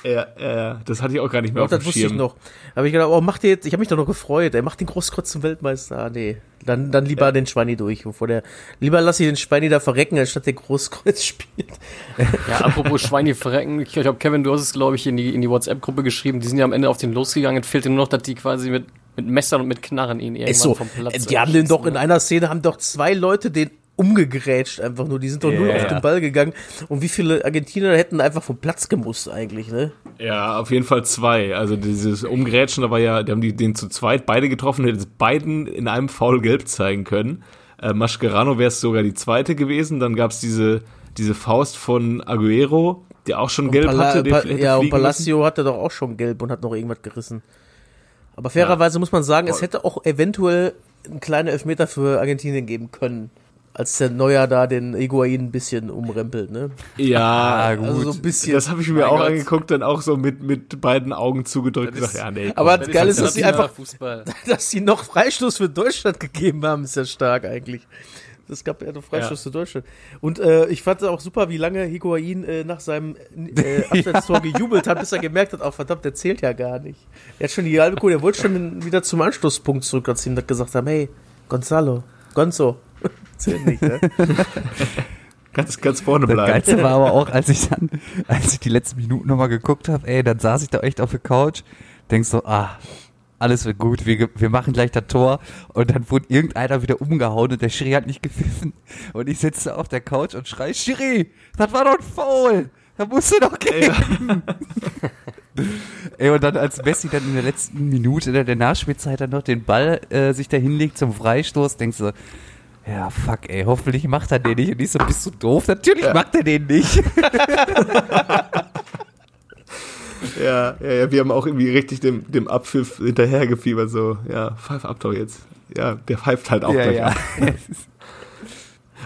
Ja, ja, ja, das hatte ich auch gar nicht mehr Auch auf das dem wusste Schirm. ich noch. Aber ich gedacht, oh, macht jetzt, ich habe mich doch noch gefreut, er macht den Großkreuz zum Weltmeister. Ah, nee. Dann, dann lieber den Schweini durch, bevor der, lieber lass ich den Schweini da verrecken, anstatt der Großkreuz spielt. Ja, apropos Schweini verrecken, ich glaube, Kevin, du hast es, glaube ich, in die, in die WhatsApp-Gruppe geschrieben, die sind ja am Ende auf den losgegangen, es fehlte nur noch, dass die quasi mit, mit Messern und mit Knarren ihn irgendwann so, vom Platz die haben den doch in ne? einer Szene, haben doch zwei Leute den umgegrätscht einfach nur. Die sind doch nur Ja, auf den Ball gegangen. Und wie viele Argentinier hätten einfach vom Platz gemusst eigentlich, ne? Ja, auf jeden Fall zwei. Also dieses Umgrätschen, da war ja, die haben die, den zu zweit beide getroffen, hätten es beiden in einem Foul gelb zeigen können. Äh, Mascherano wäre es sogar die zweite gewesen. Dann gab's diese, diese Faust von Aguero, der auch schon gelb Pala- hatte. Hätte ja, und fliegen müssen. Palacio hatte doch auch schon gelb und hat noch irgendwas gerissen. Aber fairerweise muss man sagen, es hätte auch eventuell einen kleinen Elfmeter für Argentinien geben können. Als der Neuer da den Higuain ein bisschen umrempelt, ne? Ja, Also so ein bisschen. Das habe ich mir Mein auch Gott. angeguckt, dann auch so mit, mit beiden Augen zugedrückt Das gesagt, ja, nee. Aber Das geil ist, dass sie einfach, Fußball. dass sie noch Freistoß für Deutschland gegeben haben, ist ja stark eigentlich. Es gab ja noch Freistoß für Deutschland. Und äh, ich fand es auch super, wie lange Higuain äh, nach seinem äh, Abseitstor gejubelt hat, bis er gemerkt hat, auch verdammt, der zählt ja gar nicht. Er hat schon die halbe Kuh, der wollte schon wieder zum Anschlusspunkt zurück, als sie ihm das gesagt haben, hey, Gonzalo, Gonzo, zählt nicht, ne? ganz, ganz vorne Das bleiben. Geilste war aber auch, als ich dann, als ich die letzten Minuten nochmal geguckt habe, ey, dann saß ich da echt auf der Couch, denk so, ah, alles wird gut, wir, wir machen gleich das Tor und dann wurde irgendeiner wieder umgehauen und der Schiri hat nicht gepfiffen und ich sitze auf der Couch und schrei, Schiri, das war doch ein Foul, da musst du doch gehen. Ey, und dann als Messi dann in der letzten Minute der, der Nachspielzeit dann noch den Ball äh, sich da hinlegt zum Freistoß, denkst du, ja, fuck, ey, hoffentlich macht er den nicht. Und ich so, bist du doof? Natürlich macht er den nicht. Ja, ja, ja, wir haben auch irgendwie richtig dem, dem Abpfiff hinterhergefiebert, so, ja, pfeif ab doch jetzt. Ja, der pfeift halt auch gleich ab.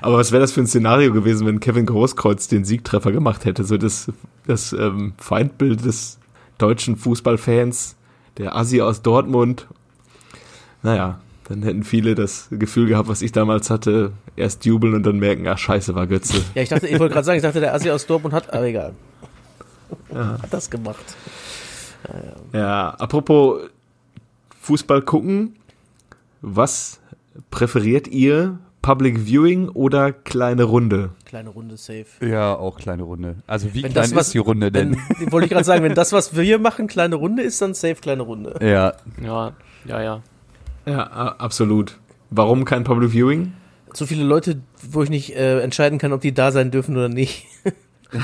Aber was wäre das für ein Szenario gewesen, wenn Kevin Großkreuz den Siegtreffer gemacht hätte? So das, das ähm, Feindbild des deutschen Fußballfans, der Assi aus Dortmund. Naja, dann hätten viele das Gefühl gehabt, was ich damals hatte, erst jubeln und dann merken, ach scheiße, war Götze. Ja, ich dachte, ich wollte gerade sagen, ich dachte, der Assi aus Dortmund hat, aber egal. Hat das gemacht. Ja, apropos Fußball gucken, was präferiert ihr? Public Viewing oder kleine Runde? Kleine Runde safe. Ja, auch kleine Runde. Also wie Wenn klein das, was, ist die Runde denn? Wenn, wollte ich gerade sagen, wenn das, was wir hier machen, kleine Runde ist, dann safe kleine Runde. ja, Ja, ja, ja. Ja, absolut. Warum kein Public Viewing? So viele Leute, wo ich nicht äh, entscheiden kann, ob die da sein dürfen oder nicht.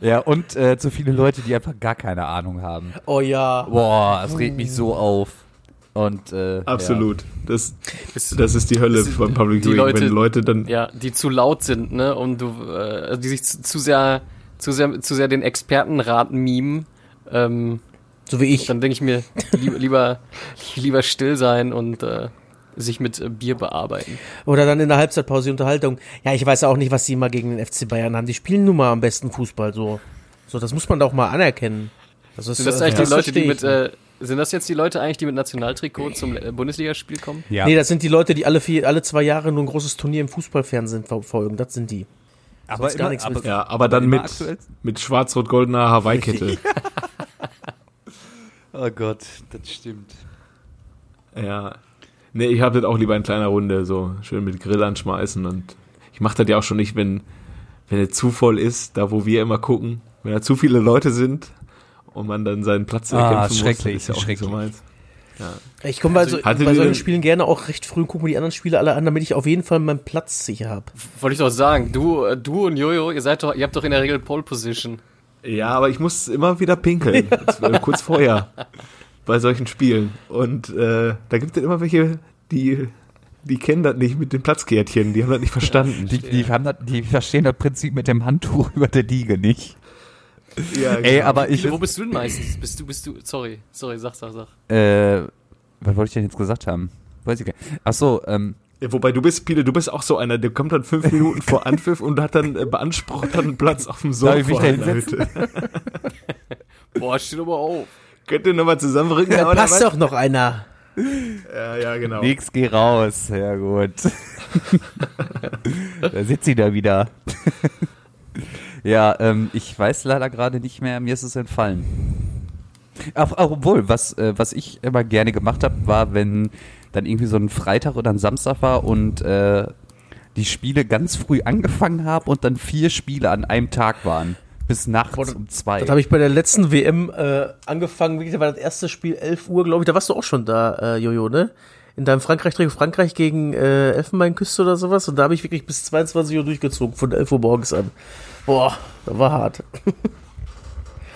ja, und äh, zu viele Leute, die einfach gar keine Ahnung haben. Oh ja. Boah, das regt mich so auf. Und äh, Absolut. Das, Bist- das ist die Hölle das ist- beim Public die Viewing, Leute- wenn Leute dann. Ja, die zu laut sind, ne? Und du, äh, die sich zu, zu sehr, zu sehr, zu sehr den Expertenrat mimen. Ähm, So wie ich. dann denke ich mir, lieber, lieber, lieber still sein und äh, sich mit äh, Bier bearbeiten. Oder dann in der Halbzeitpause die Unterhaltung. Ja, ich weiß auch nicht, was die mal gegen den FC Bayern haben. Die spielen nun mal am besten Fußball so. So, das muss man doch mal anerkennen. Das ist, Sind das also, eigentlich die Leute, die mit, äh, sind das jetzt die Leute eigentlich, die mit Nationaltrikot zum äh, Bundesligaspiel kommen? ja. Nee, das sind die Leute, die alle vier, alle zwei Jahre nur ein großes Turnier im Fußballfernsehen verfolgen. Das sind die. aber sonst gar nichts mit- Ja, aber dann immer mit, aktuell- mit schwarz-rot-goldener Hawaii-Kette. Oh Gott, das stimmt. ja. Nee, ich habe das auch lieber in kleiner Runde, so schön mit Grill anschmeißen und ich mache das ja auch schon nicht, wenn, wenn es zu voll ist, da wo wir immer gucken, wenn da zu viele Leute sind und man dann seinen Platz Ah, erkämpfen muss, schrecklich, das ist ja auch nicht so schrecklich. meins. Ich komme bei, so, bei solchen Spielen gerne auch recht früh und gucke mir die anderen Spiele alle an, damit ich auf jeden Fall meinen Platz sicher habe. Wollte ich doch sagen, du, äh, du und Jojo, ihr seid doch, ihr habt doch in der Regel Pole Position. Ja, aber ich muss immer wieder pinkeln, kurz vorher bei solchen Spielen. Und äh, da gibt es immer welche, die, die kennen das nicht mit den Platzkärtchen, die haben das nicht verstanden. Die, die, haben das, die verstehen das Prinzip mit dem Handtuch über der Liege nicht. Ja, Ey, genau. aber ich. Wo bist du denn meistens? Bist du, bist du, sorry, sorry, sag, sag, sag. Äh, was wollte ich denn jetzt gesagt haben? Weiß ich gar nicht. Ach so, ähm, Ja, wobei du bist, Pile, du bist auch so einer, der kommt dann fünf Minuten vor Anpfiff und hat dann äh, beansprucht dann einen Platz auf dem Sofa. Darf ich mich da hinsetzen? Boah, steht aber auf. Könnt ihr nochmal zusammenrücken? Da passt doch noch einer. Ja, ja, genau. nix, geh raus. Ja, gut. da sitzt sie da wieder. ja, ähm, ich weiß leider gerade nicht mehr, mir ist es entfallen. Ach, ach, obwohl, was, äh, was ich immer gerne gemacht habe, war, wenn dann irgendwie so ein Freitag oder ein Samstag war und äh, die Spiele ganz früh angefangen haben und dann vier Spiele an einem Tag waren. Bis nachts Boah, um zwei. Das habe ich bei der letzten WM äh, angefangen. Wirklich, Da war das erste Spiel 11 Uhr, glaube ich. Da warst du auch schon da, äh, Jojo, ne? In deinem Frankreich Frankreich gegen äh, Elfenbeinküste oder sowas. Und da habe ich wirklich bis 22 Uhr durchgezogen, von 11 Uhr morgens an. Boah, das war hart.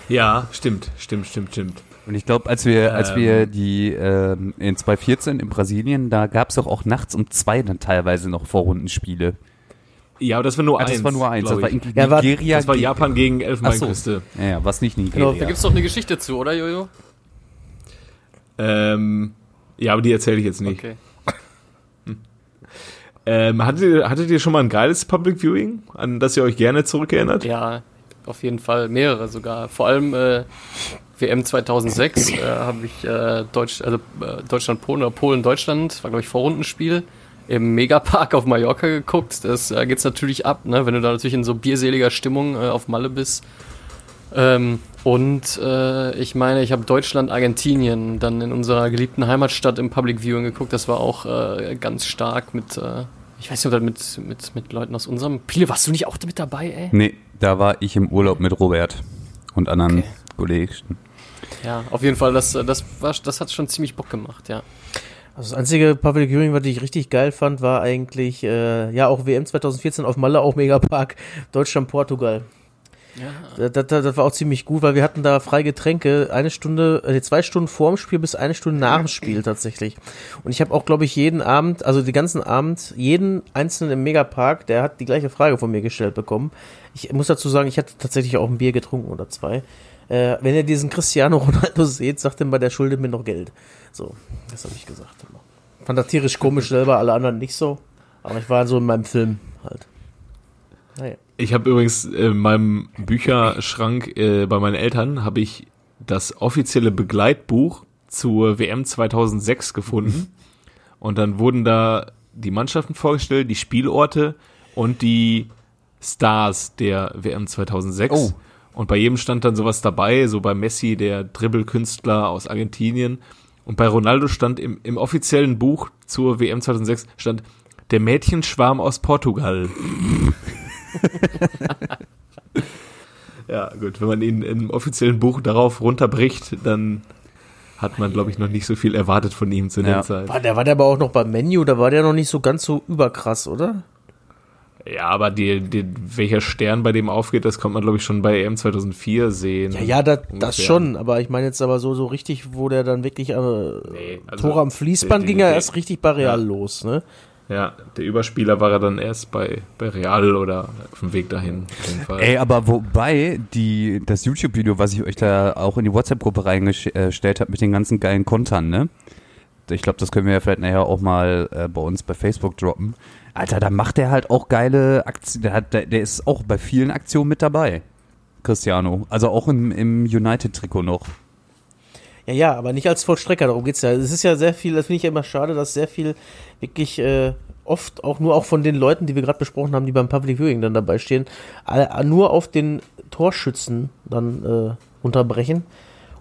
Ja, stimmt, stimmt, stimmt, stimmt. Und ich glaube, als wir, als Ähm. wir die ähm, in 2014 in Brasilien, da gab es doch auch nachts um zwei dann teilweise noch Vorrundenspiele. Ja, aber das war nur Ah, eins. das war nur eins. Das war Ja, war- Nigeria. Das war Japan gegen Ach so. Elfenbeinküste. Ja, ja, was nicht Nigeria. Genau, Da gibt's doch eine Geschichte zu, oder, Jojo? Ähm, Ja, aber die erzähle ich jetzt nicht. Okay. Ähm, hattet, ihr, hattet ihr schon mal ein geiles Public Viewing, an das ihr euch gerne zurückerinnert? Ja, auf jeden Fall mehrere sogar. Vor allem äh, WM 2006 äh, habe ich äh, Deutsch, also, äh, Deutschland Polen oder Polen Deutschland war glaube ich Vorrundenspiel im Megapark auf Mallorca geguckt. Das äh, geht's natürlich ab, ne, wenn du da natürlich in so bierseliger Stimmung äh, auf Malle bist. Ähm, und äh, ich meine, ich habe Deutschland, Argentinien dann in unserer geliebten Heimatstadt im Public Viewing geguckt. Das war auch äh, ganz stark mit, äh, ich weiß nicht, ob mit, mit, mit Leuten aus unserem. Pile, warst du nicht auch mit dabei, ey? Nee, da war ich im Urlaub mit Robert und anderen Okay. Kollegen. Ja, auf jeden Fall, das, das, war, das hat schon ziemlich Bock gemacht, ja. Also das einzige Public Viewing, was ich richtig geil fand, war eigentlich, äh, ja, auch WM 2014 auf Malle, auch Megapark, Deutschland-Portugal. Ja. Das, das, das war auch ziemlich gut, weil wir hatten da freie Getränke, eine Stunde, äh, zwei Stunden vorm Spiel bis eine Stunde nach dem Spiel tatsächlich. Und ich habe auch, glaube ich, jeden Abend, also den ganzen Abend, jeden einzelnen im Megapark, der hat die gleiche Frage von mir gestellt bekommen. Ich muss dazu sagen, ich hatte tatsächlich auch ein Bier getrunken oder zwei. Äh, wenn ihr diesen Cristiano Ronaldo seht, sagt ihm mal, der schuldet mir noch Geld. So, das habe ich gesagt. Fand das tierisch komisch selber, alle anderen nicht so. Aber ich war so in meinem Film halt. Naja. Ich habe übrigens in meinem Bücherschrank äh, bei meinen Eltern habe ich das offizielle Begleitbuch zur WM 2006 gefunden. Und dann wurden da die Mannschaften vorgestellt, die Spielorte und die Stars der WM 2006. Oh. Und bei jedem stand dann sowas dabei, so bei Messi, der Dribbelkünstler aus Argentinien. Und bei Ronaldo stand im, im offiziellen Buch zur WM 2006 stand der Mädchenschwarm aus Portugal. Ja, gut, wenn man ihn im offiziellen Buch darauf runterbricht, dann hat man, glaube ich, noch nicht so viel erwartet von ihm zu der Ja. Zeit. War der, war der aber auch noch beim Menu, da war der noch nicht so ganz so überkrass, oder? Ja, aber die, die, welcher Stern bei dem aufgeht, das kommt man, glaube ich, schon bei EM 2004 sehen. Ja, ja, das, das schon, aber ich meine jetzt aber so, so richtig, wo der dann wirklich äh, Nee, also Tore am Fließband die- ging die- er erst richtig bei Real Ja. los, ne? Ja, der Überspieler war er dann erst bei, bei Real oder auf dem Weg dahin. Auf jeden Fall. Ey, aber wobei die, das YouTube-Video, was ich euch da auch in die WhatsApp-Gruppe reingestellt habe mit den ganzen geilen Kontern, ne? Ich glaube, das können wir ja vielleicht nachher auch mal äh, bei uns bei Facebook droppen. Alter, da macht der halt auch geile Aktien. Der, der, der ist auch bei vielen Aktionen mit dabei. Cristiano. Also auch im, im United-Trikot noch. Ja, ja, aber nicht als Vollstrecker, darum geht's ja. Es ist ja sehr viel, das finde ich ja immer schade, dass sehr viel wirklich äh, oft auch nur auch von den Leuten, die wir gerade besprochen haben, die beim Public Viewing dann dabei stehen, nur auf den Torschützen dann äh, unterbrechen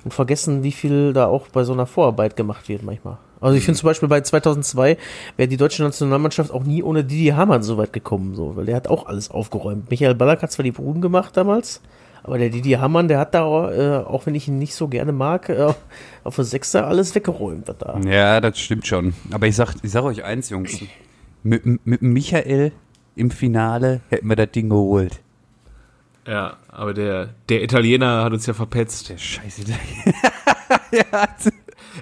und vergessen, wie viel da auch bei so einer Vorarbeit gemacht wird manchmal. Also ich finde zum Beispiel bei 2002 wäre die deutsche Nationalmannschaft auch nie ohne Didi Hamann so weit gekommen, so, weil der hat auch alles aufgeräumt. Michael Ballack hat zwar die Bruden gemacht damals, aber der Didi Hamann, der hat da, äh, auch wenn ich ihn nicht so gerne mag, äh, auf der Sechster alles weggeräumt, was da. Ja, das stimmt schon. Aber ich sag, ich sag euch eins, Jungs. Mit, mit Michael im Finale hätten wir das Ding geholt. Ja, aber der, der Italiener hat uns ja verpetzt. Der Scheiße.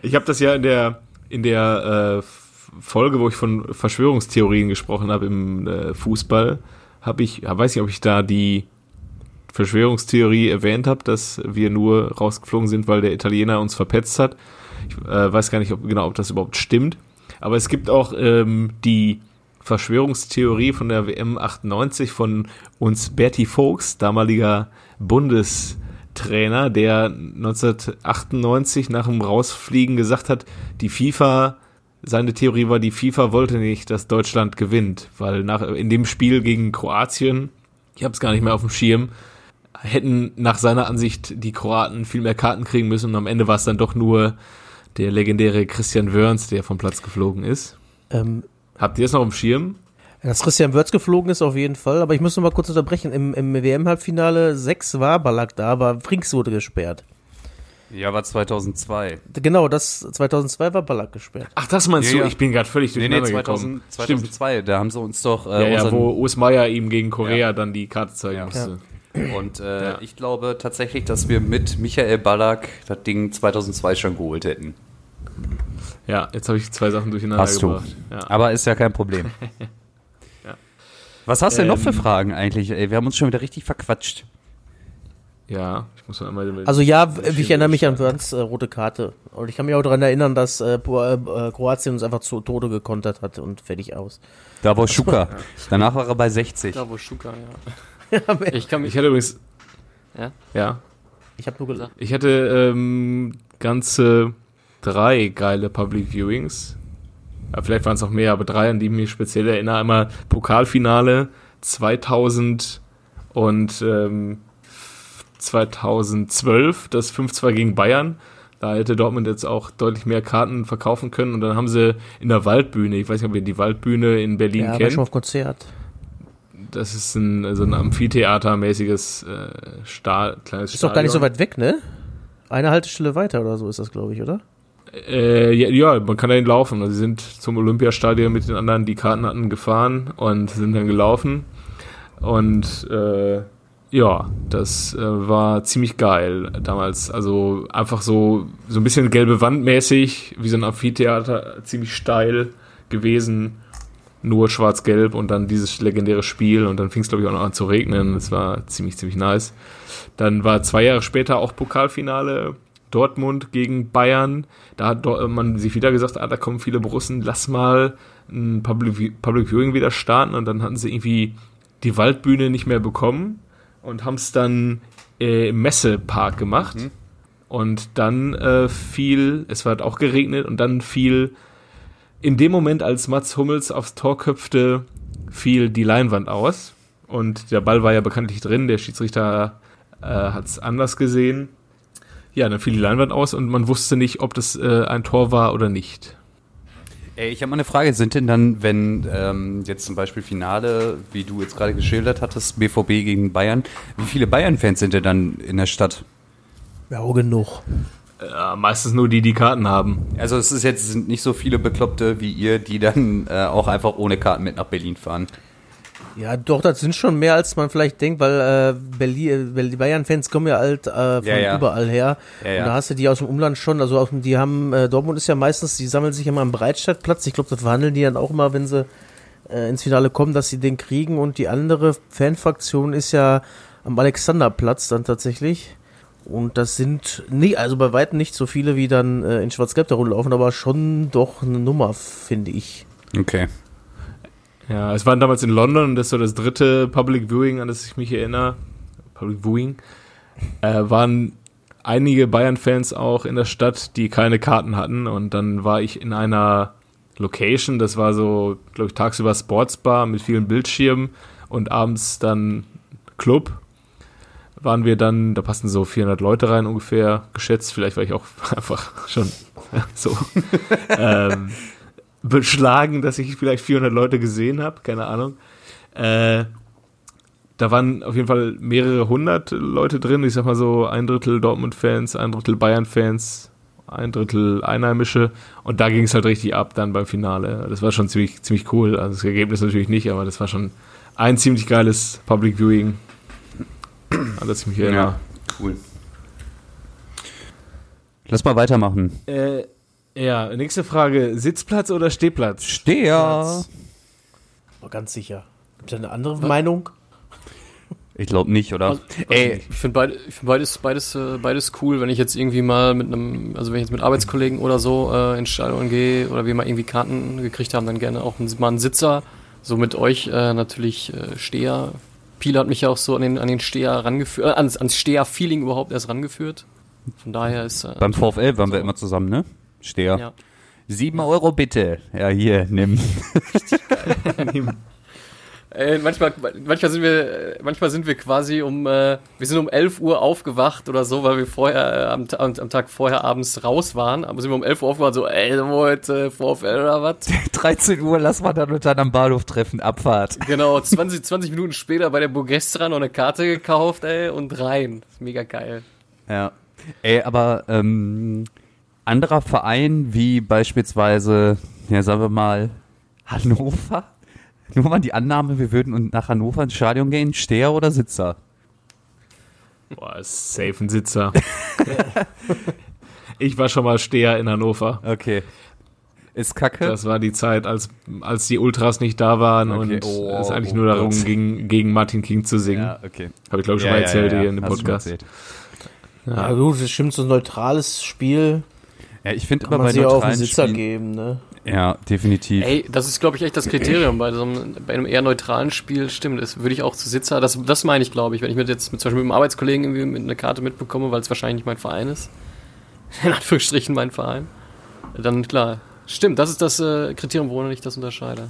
Ich habe das ja in der in der äh, Folge, wo ich von Verschwörungstheorien gesprochen habe im äh, Fußball, habe ich, weiß nicht, ob ich da die Verschwörungstheorie erwähnt habe, dass wir nur rausgeflogen sind, weil der Italiener uns verpetzt hat. Ich äh, weiß gar nicht ob, genau, ob das überhaupt stimmt. Aber es gibt auch ähm, die Verschwörungstheorie von der WM 98 von uns Berti Vogts, damaliger Bundestrainer, der 1998 nach dem Rausfliegen gesagt hat, die FIFA, seine Theorie war, die FIFA wollte nicht, dass Deutschland gewinnt, weil nach, in dem Spiel gegen Kroatien, ich habe es gar nicht mehr auf dem Schirm, hätten nach seiner Ansicht die Kroaten viel mehr Karten kriegen müssen und am Ende war es dann doch nur der legendäre Christian Wörns, der vom Platz geflogen ist. Ähm, Habt ihr es noch im Schirm? Dass Christian Wörz geflogen ist, auf jeden Fall, aber ich muss noch mal kurz unterbrechen. Im, im WM-Halbfinale 6 war Ballack da, aber Frings wurde gesperrt. Ja, war 2002. Genau, das 2002 war Ballack gesperrt. Ach, das meinst Ja, du? ja. Ich bin gerade völlig Nee, nee, durcheinander 2000, gekommen. Stimmt. 2002, da haben sie uns doch Ja, äh, ja, unseren, wo Urs Meier ihm gegen Korea Ja. dann die Karte zeigen Ja. musste. Und äh, Ja. ich glaube tatsächlich, dass wir mit Michael Ballack das Ding 2002 schon geholt hätten. Ja, jetzt habe ich zwei Sachen durcheinander Hast du. gebracht. Ja. Aber ist ja kein Problem. Ja. Was hast du denn noch für Ähm, Fragen eigentlich? Ey, wir haben uns schon wieder richtig verquatscht. Ja, ich muss mal einmal. Also ja, ich erinnere mich an Wörns äh, rote Karte. Und ich kann mich auch daran erinnern, dass äh, äh, äh, Kroatien uns einfach zu Tode gekontert hat und fertig aus. Da war Schuka. Danach war er bei 60. Da wo Schuka, ja. ich kann mich. Ich hatte übrigens. Ja? Ja. Ich habe nur gesagt. Ich hatte ähm, ganze drei geile Public Viewings. Ja, vielleicht waren es noch mehr, aber drei, an die ich mich speziell erinnere. Einmal Pokalfinale 2000 und ähm, 2012, das 5-2 gegen Bayern. Da hätte Dortmund jetzt auch deutlich mehr Karten verkaufen können. Und dann haben sie in der Waldbühne, ich weiß nicht, ob ihr die Waldbühne in Berlin Ja, kennt. schon auf Konzert. Das ist ein, so ein Amphitheatermäßiges äh, Stahl, kleines Ist doch gar nicht so weit weg, ne? Eine Haltestelle weiter oder so ist das, glaube ich, oder? Äh, ja, man kann dahin laufen. Also sie sind zum Olympiastadion mit den anderen, die Karten hatten, gefahren und sind dann gelaufen. Und äh, ja, das äh, war ziemlich geil damals. Also einfach so, so ein bisschen gelbe Wand mäßig, wie so ein Amphitheater, ziemlich steil gewesen. Nur schwarz-gelb und dann dieses legendäre Spiel und dann fing es, glaube ich, auch noch an zu regnen. Das war ziemlich, ziemlich nice. Dann war zwei Jahre später auch Pokalfinale Dortmund gegen Bayern. Da hat man sich wieder gesagt, ah, da kommen viele Borussen, lass mal ein Public, Public Viewing wieder starten. Und dann hatten sie irgendwie die Waldbühne nicht mehr bekommen und haben es dann äh, im Messepark gemacht. Und dann äh, fiel, es hat auch geregnet und dann fiel in dem Moment, als Mats Hummels aufs Tor köpfte, fiel die Leinwand aus. Und der Ball war ja bekanntlich drin, der Schiedsrichter äh, hat es anders gesehen. Ja, dann fiel die Leinwand aus und man wusste nicht, ob das äh, ein Tor war oder nicht. Ey, ich habe mal eine Frage. Sind denn dann, wenn ähm, jetzt zum Beispiel Finale, wie du jetzt gerade geschildert hattest, BVB gegen Bayern, wie viele Bayern-Fans sind denn dann in der Stadt? Ja, auch genug. Äh, meistens nur die, die Karten haben. Also es ist jetzt sind nicht so viele Bekloppte wie ihr, die dann äh, auch einfach ohne Karten mit nach Berlin fahren. Ja, doch, das sind schon mehr, als man vielleicht denkt, weil äh, Berlin, weil die Bayern-Fans kommen ja halt äh, von Ja, ja. überall her. Ja, ja. Und da hast du die aus dem Umland schon, also aus dem, die haben, äh, Dortmund ist ja meistens, die sammeln sich immer am Breitscheidplatz. Ich glaube, das verhandeln die dann auch immer, wenn sie äh, ins Finale kommen, dass sie den kriegen. Und die andere Fanfraktion ist ja am Alexanderplatz dann tatsächlich. Und das sind nie, also bei weitem nicht so viele, wie dann äh, in Schwarz-Gelb da rumlaufen, aber schon doch eine Nummer, finde ich. Okay. Ja, es war damals in London und das ist so das dritte Public Viewing, an das ich mich erinnere. Public Viewing. Äh, waren einige Bayern-Fans auch in der Stadt, die keine Karten hatten. Und dann war ich in einer Location, das war so, glaube ich, tagsüber Sportsbar mit vielen Bildschirmen und abends dann Club. Waren wir dann, da passen so 400 Leute rein ungefähr, geschätzt. Vielleicht war ich auch einfach schon so. ähm, beschlagen, dass ich vielleicht 400 Leute gesehen habe, keine Ahnung. Äh, da waren auf jeden Fall mehrere hundert Leute drin. Ich sag mal so ein Drittel Dortmund-Fans, ein Drittel Bayern-Fans, ein Drittel Einheimische. Und da ging es halt richtig ab dann beim Finale. Das war schon ziemlich, ziemlich cool. Also das Ergebnis natürlich nicht, aber das war schon ein ziemlich geiles Public Viewing, an das ich mich erinnere. cool. Lass mal weitermachen. Äh, ja, nächste Frage. Sitzplatz oder Stehplatz? Steher. Aber ganz sicher. Gibt es eine andere Meinung? Ich glaube nicht, oder? Also, Ey, Ich finde beid, find beides, beides, äh, beides cool, wenn ich jetzt irgendwie mal mit einem, also wenn ich jetzt mit Arbeitskollegen oder so äh, ins Stadion gehe oder wir mal irgendwie Karten gekriegt haben, dann gerne auch einen, mal einen Sitzer. So mit euch äh, natürlich äh, Steher. Pile hat mich ja auch so an den, an den Steher rangeführt, äh, ans, ans Steher-Feeling überhaupt erst rangeführt. Von daher ist äh, beim VfL waren wir immer zusammen, ne? Steher. ja. Sieben Euro bitte. Ja, hier, nimm. Äh, manchmal, manchmal sind wir, manchmal sind wir quasi um, äh, wir sind um 11 Uhr aufgewacht oder so, weil wir vorher äh, am, am, am Tag vorher abends raus waren. Aber sind wir um 11 Uhr aufgewacht, so, ey, heute VfL oder was? 13 Uhr, lass mal dann und dann am Bahnhof treffen, Abfahrt. Genau, 20, 20 Minuten später bei der Burgestra noch eine Karte gekauft, ey, und rein. Mega geil. Ja. Ey, aber ähm, anderer Verein wie beispielsweise, ja, sagen wir mal, Hannover? Nur mal die Annahme, wir würden nach Hannover ins Stadion gehen, Steher oder Sitzer? Boah, ist safe ein Sitzer. ich war schon mal Steher in Hannover. Okay. Ist kacke. Das war die Zeit, als, als die Ultras nicht da waren Okay. und Oh, es eigentlich oh nur darum Gott. ging, gegen Martin King zu singen. ja, okay. Habe ich glaube ich schon Ja, mal erzählt ja, hier ja. in dem Podcast. Ja, gut, das stimmt, so ein neutrales Spiel Ja, ich finde immer man bei sich auch auf den neutralen Sitzer Spielen, geben, ne? Ja, definitiv. Ey, das ist, glaube ich, echt das Kriterium bei, so einem, bei einem eher neutralen Spiel. Stimmt, das würde ich auch zu Sitzer, das, das meine ich, glaube ich, wenn ich mit jetzt mit, zum Beispiel mit einem Arbeitskollegen irgendwie mit eine Karte mitbekomme, weil es wahrscheinlich nicht mein Verein ist. In Anführungsstrichen mein Verein. Dann klar. Stimmt, das ist das äh, Kriterium, woran ich das unterscheide.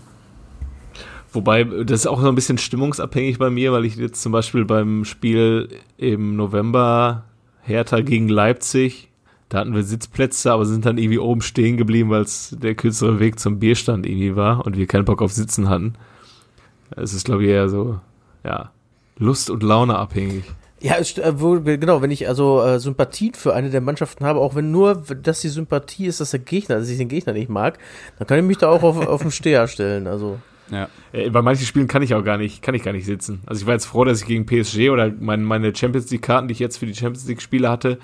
Wobei, das ist auch so ein bisschen stimmungsabhängig bei mir, weil ich jetzt zum Beispiel beim Spiel im November Hertha gegen Leipzig, da hatten wir Sitzplätze, aber sind dann irgendwie oben stehen geblieben, weil es der kürzere Weg zum Bierstand irgendwie war und wir keinen Bock auf Sitzen hatten. Es ist, glaube ich, eher so, ja, Lust und Laune abhängig. Ja, es st- äh, wo, genau, wenn ich also äh, Sympathien für eine der Mannschaften habe, auch wenn nur das die Sympathie ist, dass der Gegner, dass ich den Gegner nicht mag, dann kann ich mich da auch auf, auf den Steher stellen. Also Ja. Äh, Bei manchen Spielen kann ich auch gar nicht, kann ich gar nicht sitzen. Also ich war jetzt froh, dass ich gegen PSG oder mein, meine Champions League Karten, die ich jetzt für die Champions League Spiele hatte,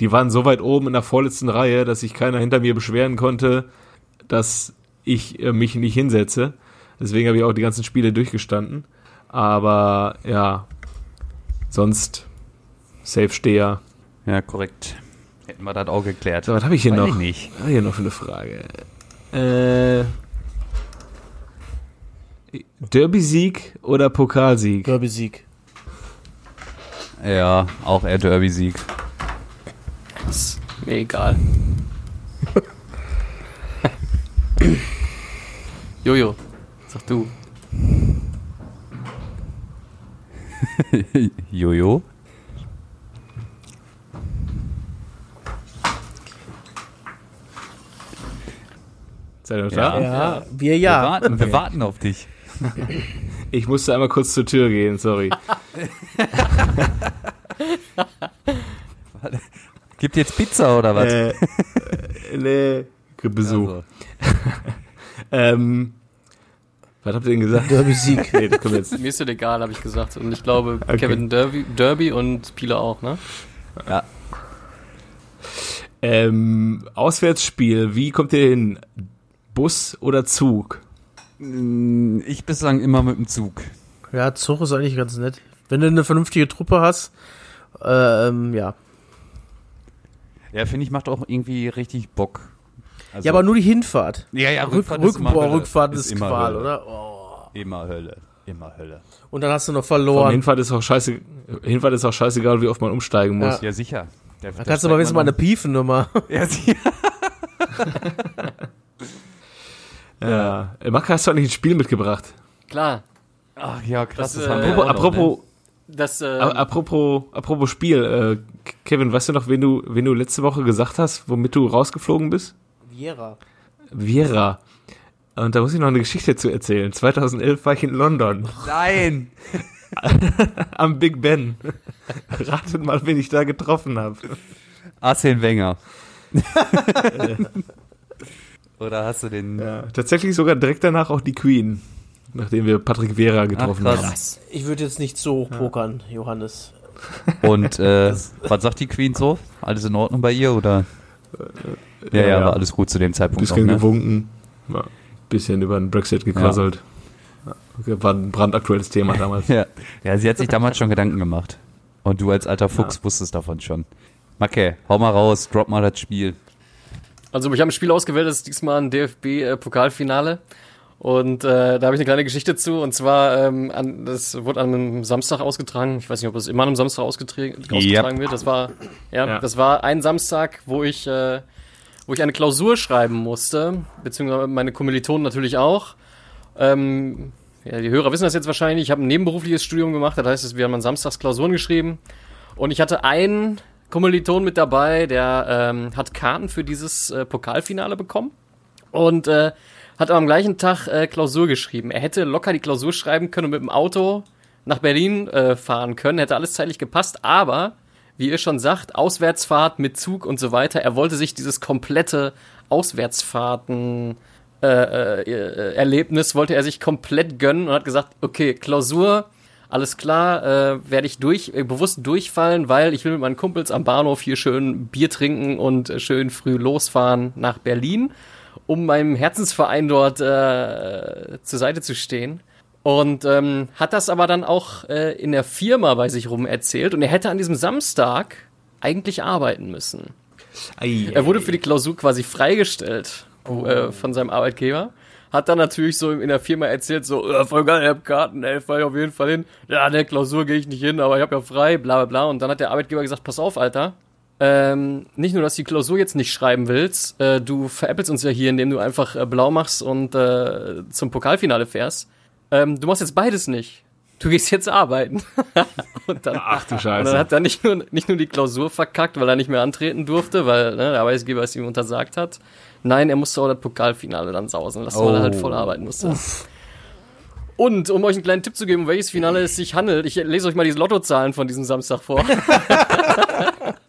die waren so weit oben in der vorletzten Reihe, dass sich keiner hinter mir beschweren konnte, dass ich äh, mich nicht hinsetze. Deswegen habe ich auch die ganzen Spiele durchgestanden. Aber ja, sonst safe Steher. ja, korrekt. Hätten wir das auch geklärt. So, was habe ich hier Weiß noch? ich nicht. Was hab ich hier noch für eine Frage? Äh, Derby-Sieg oder Pokalsieg? Derby-Sieg. Ja, auch eher Derby-Sieg. Ist mir egal. Jojo, sag du. Jojo. Seid ihr noch Ja. da? Ja, wir Wir, ja. warten, wir warten auf dich. Ich musste einmal kurz zur Tür gehen, sorry. Gibt jetzt Pizza oder was? äh, äh, nee, Besuch. Also, Ähm, was habt ihr denn gesagt? Derby-Sieg. Nee, das kommt jetzt. Mir ist das egal, habe ich gesagt. Und ich glaube, Okay. Kevin Derby, Derby und Pieler auch, ne? ja. Ähm, Auswärtsspiel, wie kommt ihr hin? Bus oder Zug? Mm, Ich bislang immer mit dem Zug. Ja, Zug ist eigentlich ganz nett. Wenn du eine vernünftige Truppe hast, ähm, ja. Ja, finde ich, macht auch irgendwie richtig Bock. Also, Ja, aber nur die Hinfahrt. ja, ja, Rück, Rückfahrt Rück, ist immer boah, Hölle. Rückfahrt ist, immer Qual, Hölle. oder? Oh. Immer Hölle. Immer Hölle. Und dann hast du noch verloren. Hinfahrt ist auch scheiße, Hinfahrt ist auch scheißegal, wie oft man umsteigen muss. Ja, sicher. Da, Da kannst du aber wenigstens mal eine Piefennummer. Ja, sicher. Ja. Äh, Maka, hast du eigentlich ein Spiel mitgebracht? Klar. Ach ja, krass. Das, Das, äh, Apropos, noch, apropos, Das, äh, a- apropos, apropos Spiel, äh, Kevin, weißt du noch, wen du, wen du letzte Woche gesagt hast, womit du rausgeflogen bist? Viera. Viera. Und da muss ich noch eine Geschichte zu erzählen. 2011 war ich in London. Ne? Nein! Am Big Ben. Ratet mal, wen ich da getroffen habe. Arsene Wenger. Oder hast du den... Ja, tatsächlich sogar direkt danach auch die Queen. Nachdem wir Patrick Vera getroffen Ach, haben. Ich würde jetzt nicht so hoch pokern, Johannes. Und äh, was sagt die Queen so? Alles in Ordnung bei ihr oder? Ja, ja, ja. war alles gut zu dem Zeitpunkt. Bisschen noch, ne? gewunken. Ja, bisschen über den Brexit gequasselt. Ja. War ein brandaktuelles Thema damals. Ja. ja, sie hat sich damals schon Gedanken gemacht. Und du als alter Fuchs wusstest davon schon. Macke, hau mal raus, drop mal das Spiel. Also ich habe ein Spiel ausgewählt, das ist diesmal ein DFB-Pokalfinale. Und äh, da habe ich eine kleine Geschichte zu. Und zwar, ähm, an, das wurde an einem Samstag ausgetragen. Ich weiß nicht, ob es immer an einem Samstag ausgetragen, ausgetragen wird. Das war, ja, Ja. das war ein Samstag, wo ich, äh, wo ich eine Klausur schreiben musste, beziehungsweise meine Kommilitonen natürlich auch. Ähm, ja, die Hörer wissen das jetzt wahrscheinlich. Ich habe ein nebenberufliches Studium gemacht. Das heißt, wir haben an Samstags Klausuren geschrieben. Und ich hatte einen Kommiliton mit dabei, der ähm, hat Karten für dieses äh, Pokalfinale bekommen und äh, hat am gleichen Tag äh, Klausur geschrieben. Er hätte locker die Klausur schreiben können und mit dem Auto nach Berlin äh, fahren können, hätte alles zeitlich gepasst, aber wie ihr schon sagt, Auswärtsfahrt mit Zug und so weiter. Er wollte sich dieses komplette Auswärtsfahrten äh, äh, Erlebnis wollte er sich komplett gönnen und hat gesagt, okay, Klausur, alles klar, äh, werde ich durch, äh, bewusst durchfallen, weil ich will mit meinen Kumpels am Bahnhof hier schön Bier trinken und äh, schön früh losfahren nach Berlin. Um meinem Herzensverein dort äh, zur Seite zu stehen. Und ähm, hat das aber dann auch äh, in der Firma bei sich rum erzählt. Und er hätte an diesem Samstag eigentlich arbeiten müssen. Ei, Er wurde für die Klausur quasi freigestellt äh, von seinem Arbeitgeber. Hat dann natürlich so in der Firma erzählt, so, äh, voll geil, ich hab Karten, ey, fahr ich auf jeden Fall hin. Ja, in der Klausur gehe ich nicht hin, aber ich hab ja frei, bla bla bla. Und dann hat der Arbeitgeber gesagt, pass auf, Alter. Ähm, nicht nur, dass du die Klausur jetzt nicht schreiben willst, äh, du veräppelst uns ja hier, indem du einfach äh, blau machst und äh, zum Pokalfinale fährst. Ähm, du machst jetzt beides nicht. Du gehst jetzt arbeiten. und dann, Ach du und dann Scheiße. hat er nicht nur, nicht nur die Klausur verkackt, weil er nicht mehr antreten durfte, weil ne, der Arbeitgeber es ihm untersagt hat. Nein, er musste auch das Pokalfinale dann sausen lassen, weil er halt voll arbeiten musste. Und um euch einen kleinen Tipp zu geben, um welches Finale es sich handelt, ich lese euch mal diese Lottozahlen von diesem Samstag vor.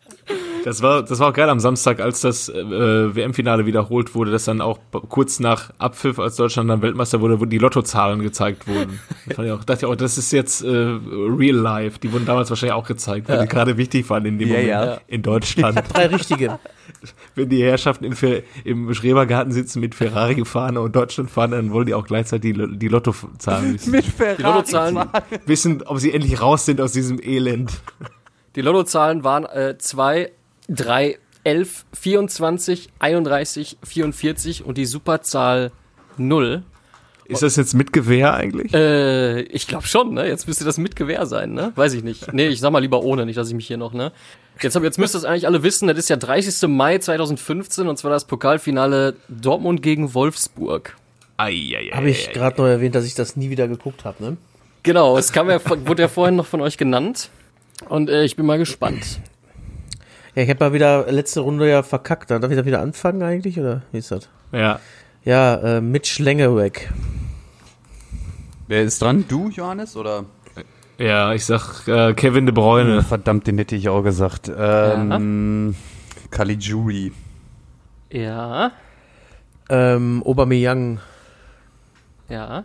Das war, das war auch geil am Samstag, als das äh, WM-Finale wiederholt wurde, dass dann auch kurz nach Abpfiff, als Deutschland dann Weltmeister wurde, wo die Lottozahlen gezeigt wurden. Das fand ich auch, dachte ich auch, das ist jetzt äh, real life. Die wurden damals wahrscheinlich auch gezeigt, weil die gerade wichtig waren in dem Ja, Moment ja. in Deutschland. Drei richtige. Wenn die Herrschaften im, Fer im Schrebergarten sitzen mit Ferrari fahren und Deutschland fahren, dann wollen die auch gleichzeitig die, die Lottozahlen wissen. Mit Ferrari. Die Lottozahlen, wissen, ob sie endlich raus sind aus diesem Elend. die Lottozahlen waren äh, 2, 3, 11, 24, 31, 44 und die Superzahl 0. Ist das jetzt mit Gewehr eigentlich? Äh, ich glaube schon, ne? Jetzt müsste das mit Gewehr sein, ne? Weiß ich nicht. Nee, ich sag mal lieber ohne, nicht, dass ich mich hier noch, ne? Jetzt, hab, jetzt müsst ihr das eigentlich alle wissen, das ist ja 30. Mai 2015 und zwar das Pokalfinale Dortmund gegen Wolfsburg. Eieiei. Habe ich gerade noch erwähnt, dass ich das nie wieder geguckt habe, ne? Genau, es kam ja, von- wurde ja vorhin noch von euch genannt. Und äh, ich bin mal gespannt. Ja, ich habe mal wieder letzte Runde ja verkackt. Darf ich da wieder anfangen eigentlich, oder wie ist das? Ja. Ja, äh, Mitch Lengerweg. Wer ist dran? Du, Johannes? Oder? Ja, ich sag äh, Kevin De Bruyne. Verdammt, den hätte ich auch gesagt. Ähm, Caligiuri. Ja, Ähm, Aubameyang. ja,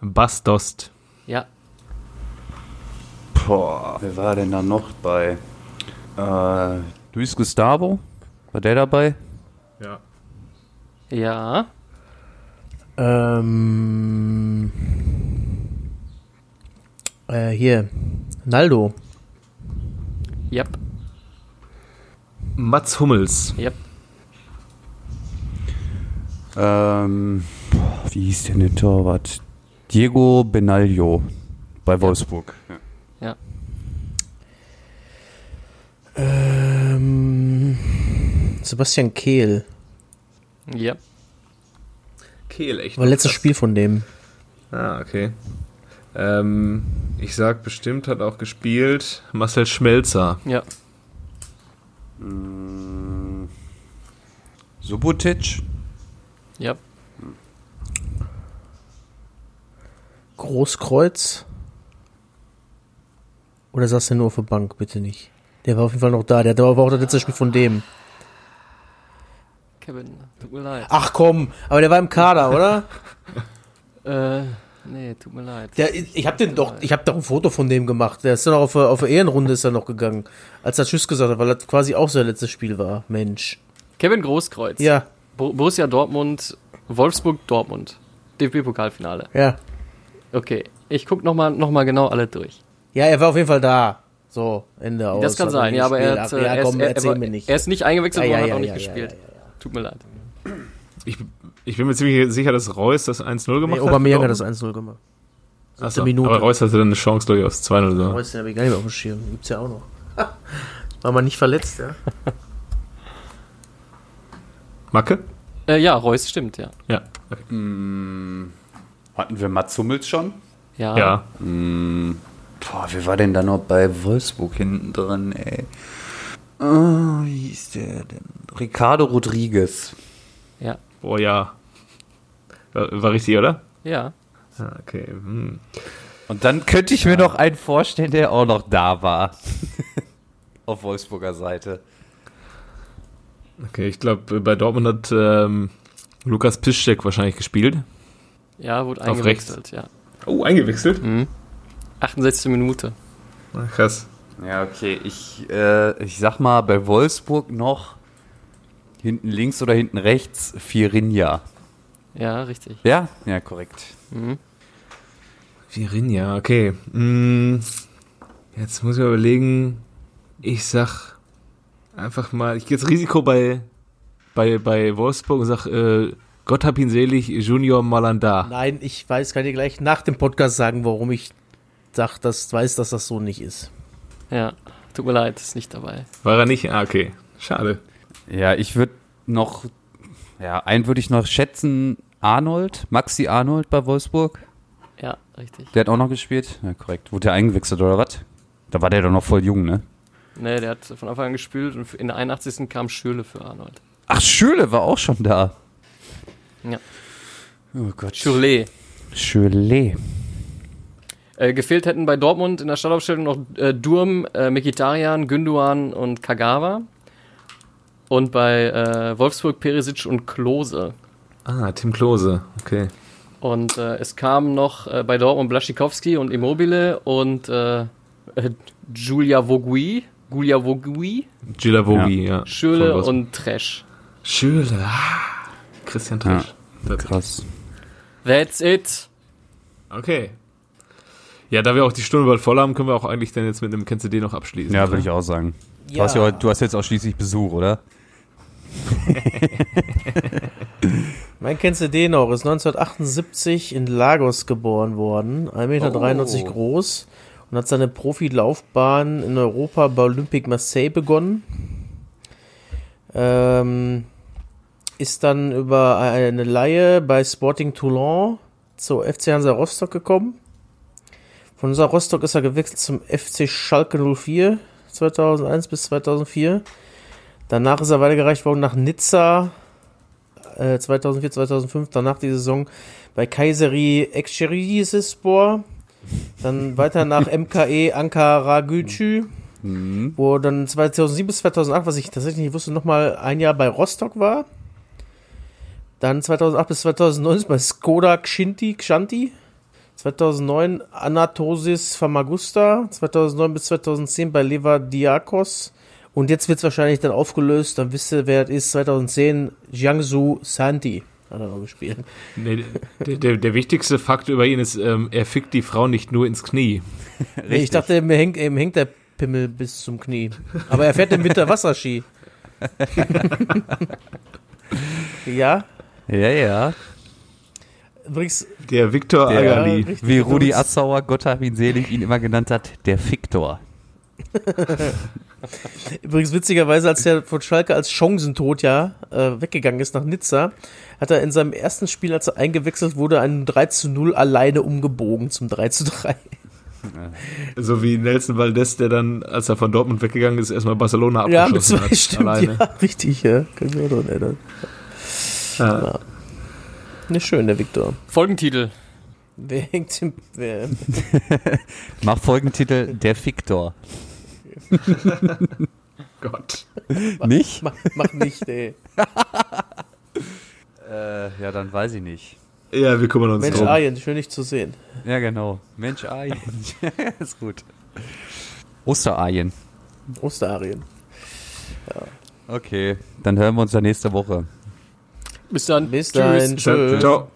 Bastost. ja. Boah, wer war denn da noch bei? Äh, Luis Gustavo? War der dabei? Ja. Ja, Ähm, äh, hier. Naldo. yep, Mats Hummels. yep. Ähm, wie hieß denn der Torwart? Diego Benaglio bei Wolfsburg. Ja. Ähm, Sebastian Kehl. Yep. Kehl, echt. War letztes Spiel von dem. Ah, okay. Ähm, ich sag bestimmt, hat auch gespielt Marcel Schmelzer. Ja. Subotic? Yep. Großkreuz. Oder saß der nur auf der Bank? Bitte nicht. Der war auf jeden Fall noch da. Der war auch das letzte Spiel von dem. Kevin, tut mir leid. Ach komm, aber der war im Kader, oder? Äh, nee, tut mir leid. Der, ich habe den doch, ich habe doch ein Foto von dem gemacht. Der ist dann auch auf, der- auf der Ehrenrunde ist er noch gegangen, als er Tschüss gesagt hat, weil das quasi auch sein letztes Spiel war. Mensch. Kevin Großkreuz. Ja, Bo Borussia Dortmund, Wolfsburg Dortmund. DFB-Pokalfinale. ja. Okay, ich guck nochmal noch mal genau alle durch. Ja, er war auf jeden Fall da. So, Ende aus. Das kann sein, ja, aber er, hat, äh, ja, er, komm, ist, er, erzähl er, mir nicht. er ist nicht eingewechselt Ja, worden, ja, hat auch nicht ja, gespielt. ja, ja, Tut mir leid. Ich, ich bin mir ziemlich sicher, dass Reus das 1-0 Nee, gemacht Aubameyang hat hat. das 1-0 gemacht. Achso, Minute. Aber Reus hatte dann eine Chance, glaube ich, aus 2-0. So. Reus, den hab ich gar nicht mehr auf dem Schirm. Gibt's ja auch noch. War man nicht verletzt, ja? Macke? Äh, ja, Reus stimmt, ja. Ja. Okay. Hatten wir Mats Hummels schon? Ja. Ja. Boah, wer war denn da noch bei Wolfsburg hinten dran, ey? Oh, wie hieß der denn? Ricardo Rodriguez. Ja. Oh ja. War, war richtig, oder? Ja. Ah, okay. Hm. Und dann könnte ich mir noch einen vorstellen, der auch noch da war. Auf Wolfsburger Seite. Okay, ich glaube, bei Dortmund hat ähm, Lukas Piszczek wahrscheinlich gespielt. Ja, wurde Auf eingewechselt, ja. Oh, eingewechselt? Mhm. 68. Minute. Krass. Ja, okay. Ich, äh, ich sag mal, bei Wolfsburg noch Hinten links oder hinten rechts? Firinja. Ja, richtig. Ja? Ja, korrekt. Virinja, okay. Mm, jetzt muss ich mal überlegen. Ich sag einfach mal, ich gehe jetzt Risiko bei, bei, bei Wolfsburg und sag, äh, Gott hab ihn selig, Junior Malanda. Nein, ich weiß, kann dir gleich nach dem Podcast sagen, warum ich sag, dass, weiß, dass das so nicht ist. Ja, tut mir leid, ist nicht dabei. War er nicht? Ah, okay. Schade. Ja, ich würde noch, ja, einen würde ich noch schätzen, Arnold, Maxi Arnold bei Wolfsburg. Ja, richtig. Der hat auch noch gespielt. Ja, korrekt. Wurde der eingewechselt oder was? Da war der doch noch voll jung, ne? Nee, der hat von Anfang an gespielt und in der 81. kam Schürle für Arnold. Ach, Schöle war auch schon da. Ja. Oh Gott. Schürle. Schöle. Äh, gefehlt hätten bei Dortmund in der Startaufstellung noch äh, Durm, äh, Mkhitaryan, Günduan und Kagawa. Und bei äh, Wolfsburg Perisic und Klose. Ah, Tim Klose. Okay. Und äh, es kamen noch äh, bei Dortmund Blaschikowski und Immobile und äh, äh, Julia Vogui, Julia Vogui, ja. Von Wolfsburg. und Tresch. Schürle. Ah, Christian Tresch. Krass. That's it. Okay. Ja, da wir auch die Stunde bald voll haben, können wir auch eigentlich dann jetzt mit einem Kennst du den noch abschließen. Ja, würde ich auch sagen. Du, hast ja, heute- du hast jetzt auch schließlich Besuch, oder? Mein kennst du den noch? Ist 1978 in Lagos geboren worden, 1,93 Meter Oh. groß und hat seine Profilaufbahn in Europa bei Olympique Marseille begonnen. Ähm, ist dann über eine Laie bei Sporting Toulon zur FC Hansa Rostock gekommen. Von Hansa Rostock ist er gewechselt zum FC Schalke 04 2001 bis 2004. Danach ist er weitergereicht worden nach Nizza äh, 2004, 2005, danach die Saison bei Kayseri Excelsior, dann weiter nach MKE Ankara Gücü, wo dann 2007 bis 2008, was ich tatsächlich nicht wusste, nochmal ein Jahr bei Rostock war. Dann 2008 bis 2009 bei Skoda Xinti, Xanti. 2009 Anatosis Famagusta. 2009 bis 2010 bei Leva Diakos. Und jetzt wird es wahrscheinlich dann aufgelöst, dann wisst ihr, wer es ist. 2010 Jiangsu Santi hat er noch gespielt. Nee, der, der, der wichtigste Fakt über ihn ist, ähm, er fickt die Frau nicht nur ins Knie. Nee, ich dachte, ihm hängt, ihm hängt der Pimmel bis zum Knie. Aber er fährt im Winter Wasserski. ja, Ja, ja. Übrigens, Der Viktor Der- Agali. richtig. Wie Rudi Assauer, Gott hab ihn selig, ihn immer genannt hat, der Fiktor. Übrigens witzigerweise, als er von Schalke als Chancentod ja äh, weggegangen ist nach Nizza, hat er in seinem ersten Spiel, als er eingewechselt wurde, einen 3 zu 0 alleine umgebogen zum 3 zu 3. So wie Nelson Valdez, der dann, als er von Dortmund weggegangen ist, erstmal Barcelona Ja, mit abgeschossen zwei hat. stimmt, alleine. ja, richtig, ja. Kann ich mich auch dran erinnern. Ja. Nicht schön, der Viktor. Folgentitel. Wer hängt im, wer, Mach Folgentitel Der Fiktor. Gott. Nicht? mach, mach nicht, ey. Äh, ja, dann weiß ich nicht. Ja, wir kümmern uns Mensch, drum. Arjen, schön dich zu sehen. Ja, genau. Mensch, Arjen. ist gut. Osterarjen. Osterarien. Okay, dann hören wir uns ja nächste Woche. Bis dann. Bis Tschüss. dahin, tschö. Ciao.